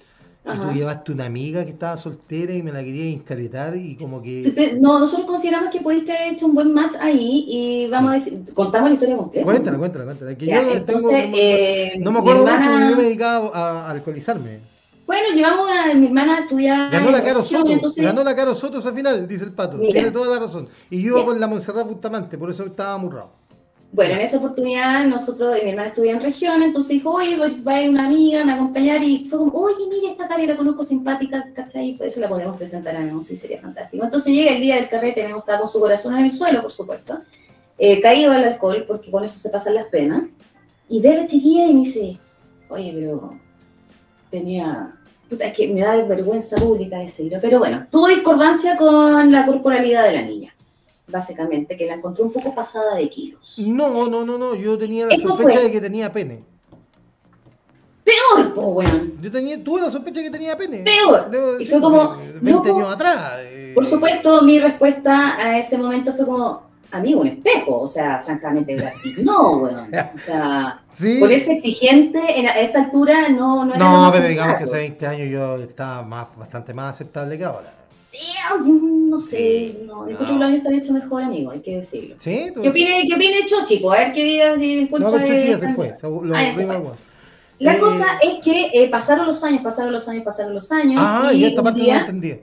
y tú llevaste una amiga que estaba soltera y me la quería inscaletar y como que... No, nosotros consideramos que pudiste haber hecho un buen match ahí y vamos a decir, contamos la historia completa. Cuéntala, cuéntala, cuéntala. que Ya, yo entonces, tengo- eh, no me acuerdo mucho hermana- porque yo me dedicaba a, a alcoholizarme. Bueno, llevamos a mi hermana a estudiar. Ganó la Caro Soto, entonces- ganó la Caro Soto esa final, dice el pato. Mira. Tiene toda la razón. Y yo iba con la Montserrat Bustamante, por eso estaba amurrado. Bueno, en esa oportunidad nosotros, mi hermana estudia en región, entonces dijo, oye, voy- va a ir una amiga, me a acompañar, y fue como, oye, mira esta cara, la conozco simpática, ¿cachai? Pues se la podemos presentar a Memo, sí, sería fantástico. Entonces llega el día del carrete, Memo estaba con su corazón en el suelo, por supuesto, eh, caído al alcohol, porque con eso se pasan las penas, y ve a la chiquilla y me dice, oye, pero tenía... Puta, es que me da vergüenza pública decirlo, pero bueno, tuvo discordancia con la corporalidad de la niña, básicamente, que la encontró un poco pasada de kilos. No, no, no, no. Yo tenía la Eso sospecha fue. de que tenía pene. Peor, po, weón. Yo tenía, tuve la sospecha de que tenía pene. Peor. Debo Y fue como, porque 20 loco. años atrás. eh, Por supuesto, mi respuesta a ese momento fue como, amigo, un espejo. O sea, francamente, no, weón. O sea, Sí. ponerse exigente en, a esta altura no, no era No, pero digamos que hace 20 años yo estaba más, bastante más aceptable que ahora. Damn, No sé, no, encuentro No. que lo años están hecho mejor, amigo, hay que decirlo. ¿Sí? ¿Tú ¿Qué opine, ¿Qué opine Chochi? po? A ver qué No, encuentra... pero Chuchi ya se fue. lo Ah, se fue. La Eh, cosa es que eh, pasaron los años, pasaron los años, pasaron los años. Ah, y y esta un parte no día- la entendí.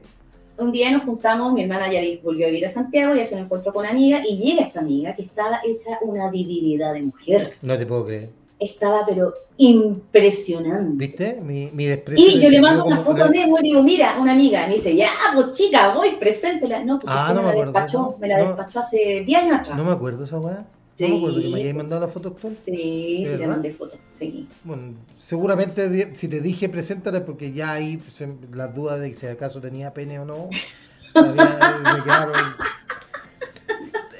un día nos juntamos, mi hermana ya vi- volvió a vivir a Santiago y hace un encuentro con una amiga y llega esta amiga que estaba hecha una divinidad de mujer. No te puedo creer. Estaba pero impresionante. ¿Viste? Mi, mi desprecio. Y yo le mando una foto a Nemo y digo, mira, una amiga. Me dice, ya, pues chica, voy, preséntela. No, pues Ah, no me la acuerdo, despachó, no, me la no. despachó hace 10 años atrás. No me acuerdo esa weá. No Sí. me acuerdo que me hayáis mandado la foto actual. Sí, ¿De sí, verdad? mandé foto. Sí. Bueno, seguramente si te dije preséntala porque ya ahí las dudas de si acaso tenía pene o no, todavía me quedaron.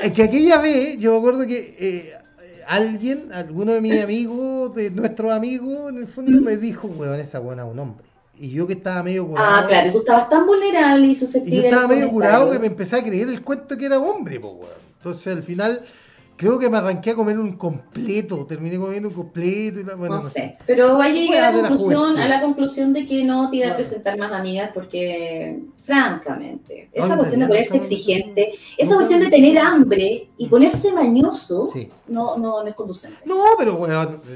Es que aquella vez, yo me acuerdo que eh, alguien, alguno de mis amigos, de nuestros amigos, en el fondo me dijo, weón, esa buena es un hombre. Y yo que estaba medio curado. Ah, claro, tú estabas tan vulnerable y susceptible. Y yo estaba medio curado que me empecé a creer el cuento que era hombre, po, weón. Entonces al final creo que me arranqué a comer un completo, terminé comiendo un completo y la, bueno, no, sé. Pero vaya a llegar a la, conclusión, a la conclusión de que no te iba a presentar más amigas porque, francamente, esa cuestión de ponerse exigente, esa cuestión de tener hambre y Mm. ponerse mañoso, Sí. no, no, es conducente. No, pero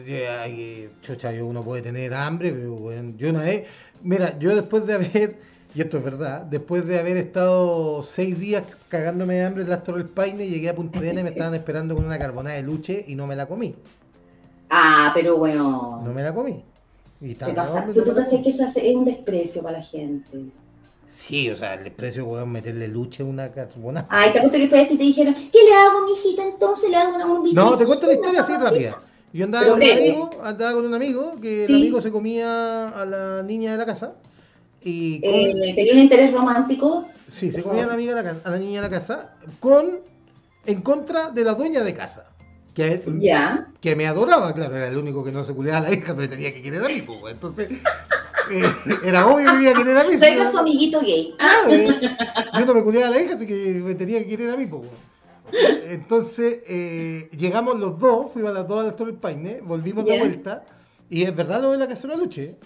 eh, hay- chucha, yo uno puede tener hambre, pero weón, yo una vez, mira, yo después de haber, y esto es verdad, después de haber estado seis días cagándome de hambre en las Torres del Paine, llegué a Punta Arenas y me estaban esperando con una carbonada de luche y no me la comí. Ah, pero bueno, No me la comí. Y estaba pasa. Tú, tú que eso hace- es un desprecio para la gente. Sí, o sea, el precio, weón, meterle luche a una carbonada. Ay, te apuesto que después si te dijeron, ¿qué le hago, mijita? Entonces le hago una bombita. No, te cuento la historia así rápida. Yo andaba Pero con un amigo, andaba con un amigo, que Sí. el amigo se comía a la niña de la casa. Y con- Eh, tenía un interés romántico. Sí, se comía a la, amiga de la ca- a la niña de la casa con en contra de la dueña de casa. Que, Ya. que me adoraba, claro, era el único que no se culeaba a la hija, pero tenía que querer a mí, pues, entonces eh, era obvio que me iba a querer a mí. Si su amiguito gay. Ah, eh, yo no me culeaba a la hija, así que me tenía que querer a mí, pues. Entonces eh, llegamos los dos, fuimos a las dos a la Torre Paine, volvimos de vuelta, y es verdad lo de la cazuela luche.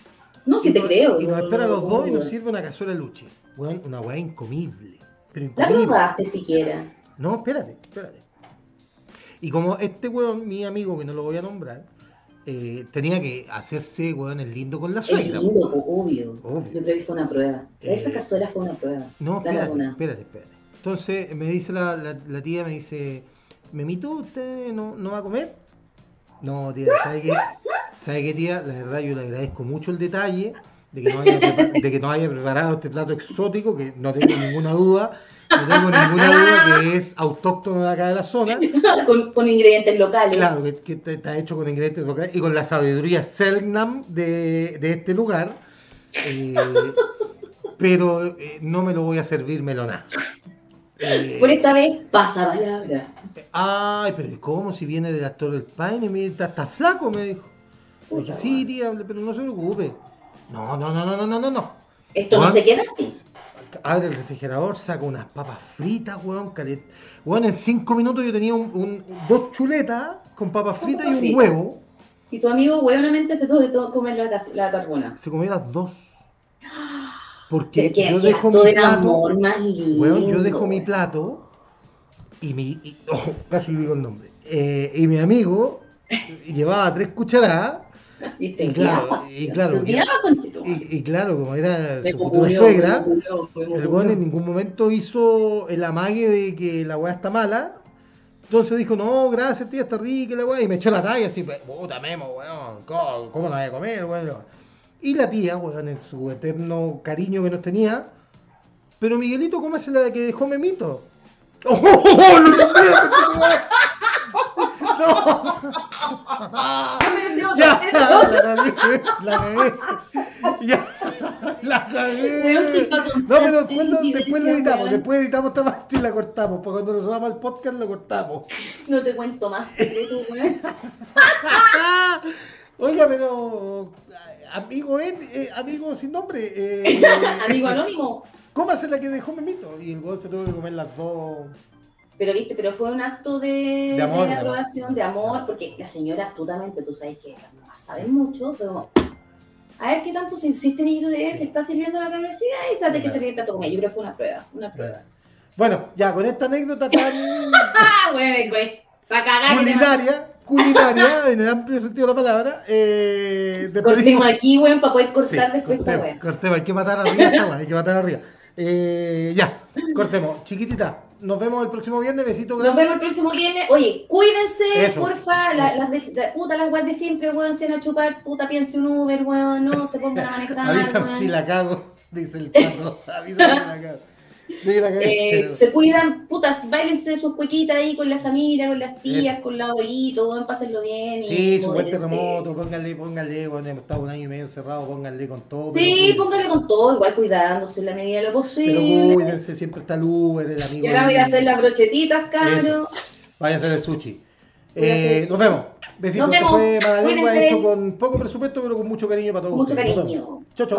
No, si te creo. Y nos no, espera no, los dos y no. nos sirve una cazuela luche. Weón, una weá incomible. Pero La incomible. probaste siquiera. No, espérate, espérate. Y como este weón, mi amigo, que no lo voy a nombrar, eh, tenía que hacerse, weón, el lindo con la Es suegra. lindo, po, obvio. Obvio. Yo creo que fue una prueba. Esa Eh, cazuela fue una prueba. No, La espérate, carbonada. espérate, espérate. Entonces me dice la, la- la tía, me dice, Memito, ¿usted no, no va a comer? No, tía, ¿sabe qué? ¿Sabe qué, tía? La verdad yo le agradezco mucho el detalle de que no haya, prepa- de que no haya preparado este plato exótico, que no tengo ninguna duda, no tengo ninguna duda que es autóctono de acá de la zona. con, con ingredientes locales. Claro, que, que está- hecho con ingredientes locales y con la sabiduría Selknam de, de este lugar. Eh, pero eh, no me lo voy a servir melona. Eh, Por esta vez, pasa palabra. ay, pero ¿y ¿cómo si viene del actor del Paine? Mira, está, está flaco, me dijo. Le dije, sí, tía, pero no se preocupe. No, no, no, no, no, no, no. Esto no se queda así. Abre el refrigerador, saca unas papas fritas, weón, calet. Weón, en cinco minutos yo tenía un, un- dos chuletas con papas fritas y un huevo. Y tu amigo, huevonamente, se tuvo que comer la, cas- la carbona. Se comió las dos. Porque que yo dejo mi plato. Weón, yo dejo mi plato y mi. y- oh, casi digo el nombre. Eh, y mi amigo llevaba tres cucharadas. Y claro, y claro. Y, y como era Me su futura suegra, el weón en ningún momento hizo el amague de que la weá está mala. Entonces dijo, no, gracias tía, está rica la weá. Y me echó la talla así, pues, puta memo, weón, ¿cómo, cómo no voy a comer, weón? Y la tía, weón, en su eterno cariño que nos tenía, pero Miguelito, ¿cómo es la que dejó Memito? ¡Oh, no, no, no, Ah, pero si no, ya, la cagué, la cagué. Ya, la cagué. No, pero después lo, después lo editamos, después editamos esta parte y la cortamos, porque cuando nos subamos al podcast lo cortamos. No te cuento más secretos, weón. Oiga, pero amigo, Ed, eh, amigo sin nombre, eh, Amigo anónimo. ¿cómo hace la que dejó Memito? Y el weón se tuvo que comer las dos. Pero viste, pero fue un acto de, De amor, de de amor. aprobación, de amor, porque la señora astutamente, tú sabes que mamás saben mucho, pero a ver qué tanto se insiste en ello de se está sirviendo la cabecilla y sabe que se le plato comer. Yo creo que fue una prueba, una prueba. Bueno, ya con esta anécdota tan ¡Ah, güey, güey! La cagada culinaria, culinaria, en el amplio sentido de la palabra, eh. Cortemos aquí, güey, para poder Sí, cortar después esta cortemos, güey. cortemos, hay que matar arriba esta hay que matar arriba. Eh, ya, cortemos. Chiquitita, nos vemos el próximo viernes, besito Nos grande. vemos el próximo viernes. Oye, cuídense, Eso, porfa. La- eso. las de, la- puta, las weas de siempre, weón, se van a chupar. Puta, piense un Uber, weón. No se pongan a manejar, Avísame weón. si la cago, dice el paso. Avísame si la cago. Sí, la cagué, Eh, pero- se cuidan, putas, bailense sus cuequitas ahí con la familia, con las tías, con los abuelitos, pásenlo bien. y Sí, su modérense. terremoto, pónganle, pónganle, bueno, hemos estado un año y medio encerrado, pónganle con todo. pero Sí, cuídense. póngale con todo, igual cuidándose en la medida de lo Pero posible. cuídense, siempre está el Uber, el amigo. Y ahora voy a hacer las brochetitas, cabros. Vaya a hacer el sushi. Eh, nos vemos. Besitos, Nos vemos. fue Malalengua Cuídense. hecho con poco presupuesto, pero con mucho cariño para todos. Mucho ustedes. Nos cariño. vemos. Chau, chau.